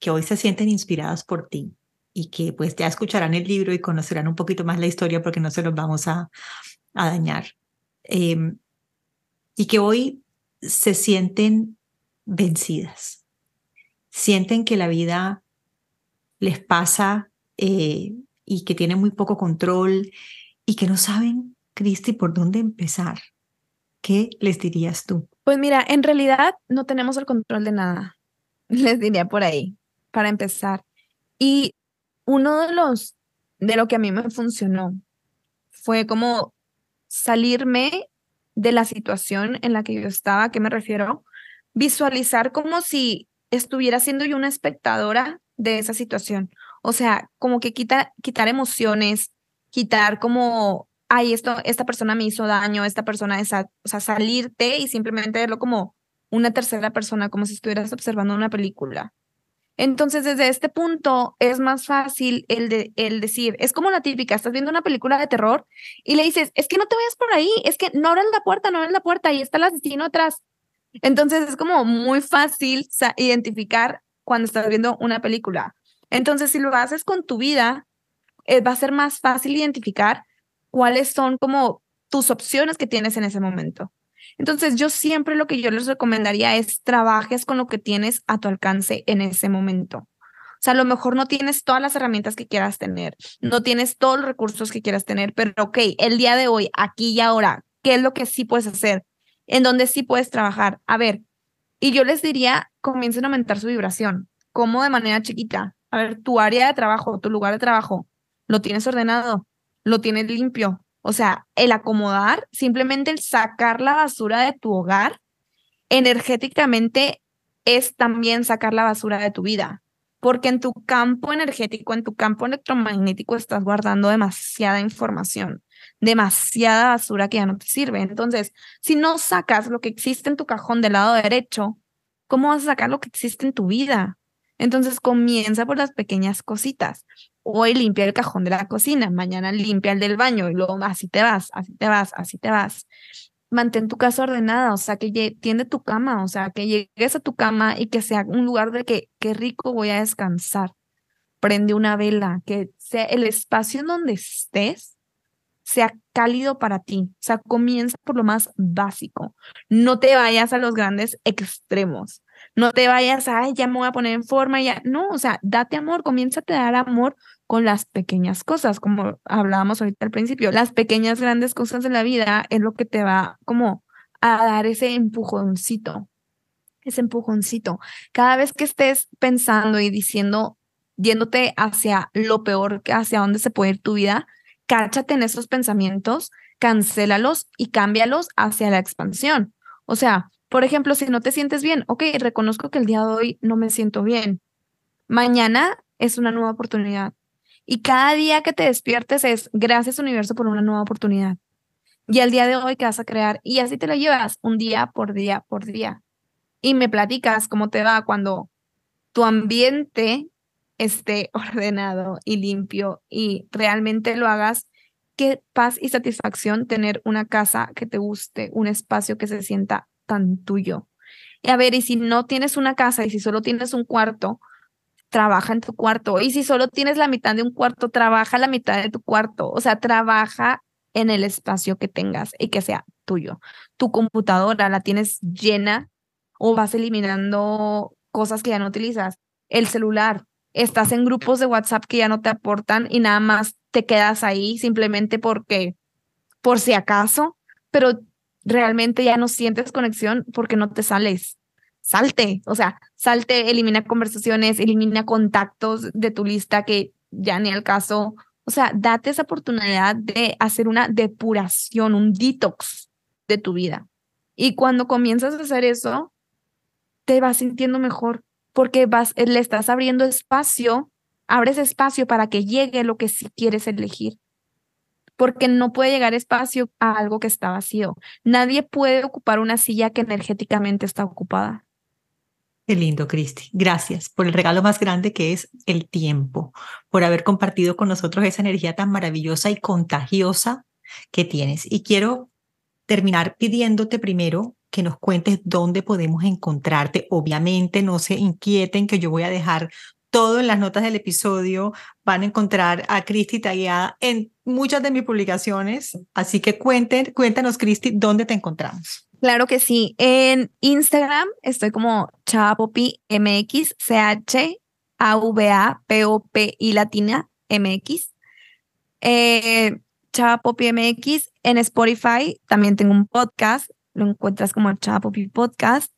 que hoy se sienten inspiradas por ti y que pues ya escucharán el libro y conocerán un poquito más la historia porque no se los vamos a, a dañar. Em, y que hoy se sienten vencidas. Sienten que la vida les pasa eh, y que tienen muy poco control y que no saben, Cristi, por dónde empezar. ¿Qué les dirías tú? Pues mira, en realidad no tenemos el control de nada, les diría por ahí, para empezar. Y uno de los, de lo que a mí me funcionó fue como salirme de la situación en la que yo estaba, ¿a qué me refiero? Visualizar como si estuviera siendo yo una espectadora de esa situación. O sea, como que quita, quitar emociones, quitar como, ay, esto, esta persona me hizo daño, esta persona, esa, o sea, salirte y simplemente verlo como una tercera persona, como si estuvieras observando una película. Entonces, desde este punto es más fácil el, de, el decir, es como la típica, estás viendo una película de terror y le dices, es que no te vayas por ahí, es que no abras la puerta, no abras la puerta, y está el asesino atrás. Entonces, es como muy fácil identificar cuando estás viendo una película. Entonces, si lo haces con tu vida, eh, va a ser más fácil identificar cuáles son como tus opciones que tienes en ese momento. Entonces, yo siempre lo que yo les recomendaría es trabajes con lo que tienes a tu alcance en ese momento. O sea, a lo mejor no tienes todas las herramientas que quieras tener, no tienes todos los recursos que quieras tener, pero ok, el día de hoy, aquí y ahora, ¿qué es lo que sí puedes hacer? ¿En dónde sí puedes trabajar? A ver, y yo les diría, comiencen a aumentar su vibración, como de manera chiquita. A ver, tu área de trabajo, tu lugar de trabajo, ¿lo tienes ordenado? ¿Lo tienes limpio? O sea, el acomodar, simplemente el sacar la basura de tu hogar, energéticamente es también sacar la basura de tu vida, porque en tu campo energético, en tu campo electromagnético estás guardando demasiada información, demasiada basura que ya no te sirve. Entonces, si no sacas lo que existe en tu cajón del lado derecho, ¿cómo vas a sacar lo que existe en tu vida? Entonces comienza por las pequeñas cositas. Hoy limpia el cajón de la cocina, mañana limpia el del baño y luego así te vas, así te vas, así te vas. Mantén tu casa ordenada, o sea, que tiende tu cama, o sea, que llegues a tu cama y que sea un lugar de que qué rico voy a descansar. Prende una vela, que sea el espacio en donde estés sea cálido para ti. O sea, comienza por lo más básico. No te vayas a los grandes extremos. No te vayas, ay, ya me voy a poner en forma, ya. No, o sea, date amor, comienza a dar amor con las pequeñas cosas, como hablábamos ahorita al principio. Las pequeñas, grandes cosas de la vida es lo que te va como a dar ese empujoncito, ese empujoncito. Cada vez que estés pensando y diciendo, yéndote hacia lo peor, hacia dónde se puede ir tu vida, cáchate en esos pensamientos, cancélalos y cámbialos hacia la expansión. O sea, por ejemplo, si no te sientes bien, ok, reconozco que el día de hoy no me siento bien. Mañana es una nueva oportunidad. Y cada día que te despiertes es gracias universo por una nueva oportunidad. Y el día de hoy que vas a crear, y así te lo llevas un día por día por día. Y me platicas cómo te va cuando tu ambiente esté ordenado y limpio y realmente lo hagas. Qué paz y satisfacción tener una casa que te guste, un espacio que se sienta tan tuyo. Y a ver, y si no tienes una casa y si solo tienes un cuarto, trabaja en tu cuarto. Y si solo tienes la mitad de un cuarto, trabaja la mitad de tu cuarto. O sea, trabaja en el espacio que tengas y que sea tuyo. Tu computadora la tienes llena o vas eliminando cosas que ya no utilizas. El celular, estás en grupos de WhatsApp que ya no te aportan y nada más te quedas ahí simplemente porque, por si acaso, pero realmente ya no sientes conexión porque no te sales. Salte, o sea, salte, elimina conversaciones, elimina contactos de tu lista que ya ni al caso. O sea, date esa oportunidad de hacer una depuración, un detox de tu vida. Y cuando comienzas a hacer eso, te vas sintiendo mejor porque vas, le estás abriendo espacio, abres espacio para que llegue lo que sí quieres elegir porque no puede llegar espacio a algo que está vacío. Nadie puede ocupar una silla que energéticamente está ocupada. Qué lindo, Cristi. Gracias por el regalo más grande que es el tiempo, por haber compartido con nosotros esa energía tan maravillosa y contagiosa que tienes. Y quiero terminar pidiéndote primero que nos cuentes dónde podemos encontrarte. Obviamente no se inquieten que yo voy a dejar todo en las notas del episodio. Van a encontrar a Cristi tagueada en muchas de mis publicaciones. Así que cuenten, cuéntanos, Cristi, ¿dónde te encontramos? Claro que sí. En Instagram estoy como Chavapopi MX, C-H A V A P O P I latina MX. Eh, MX. En Spotify también tengo un podcast lo encuentras como Chava Poppy Podcast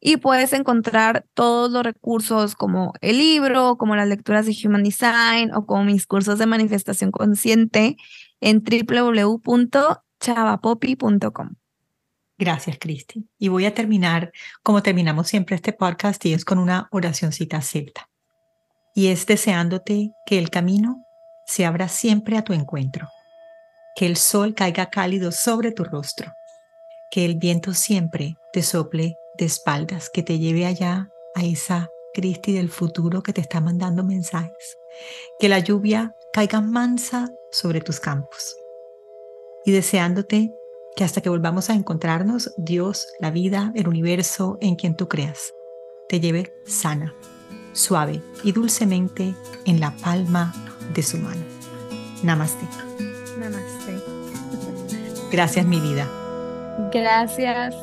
y puedes encontrar todos los recursos como el libro, como las lecturas de Human Design o como mis cursos de manifestación consciente en www.chavapoppy.com. Gracias, Cristi. Y voy a terminar como terminamos siempre este podcast y es con una oracióncita celta. Y es deseándote que el camino se abra siempre a tu encuentro, que el sol caiga cálido sobre tu rostro, que el viento siempre te sople de espaldas, que te lleve allá a esa Cristi del futuro que te está mandando mensajes, que la lluvia caiga mansa sobre tus campos. Y deseándote que hasta que volvamos a encontrarnos, Dios, la vida, el universo en quien tú creas, te lleve sana, suave y dulcemente en la palma de su mano. Namaste. Namaste. Gracias, mi vida. Gracias.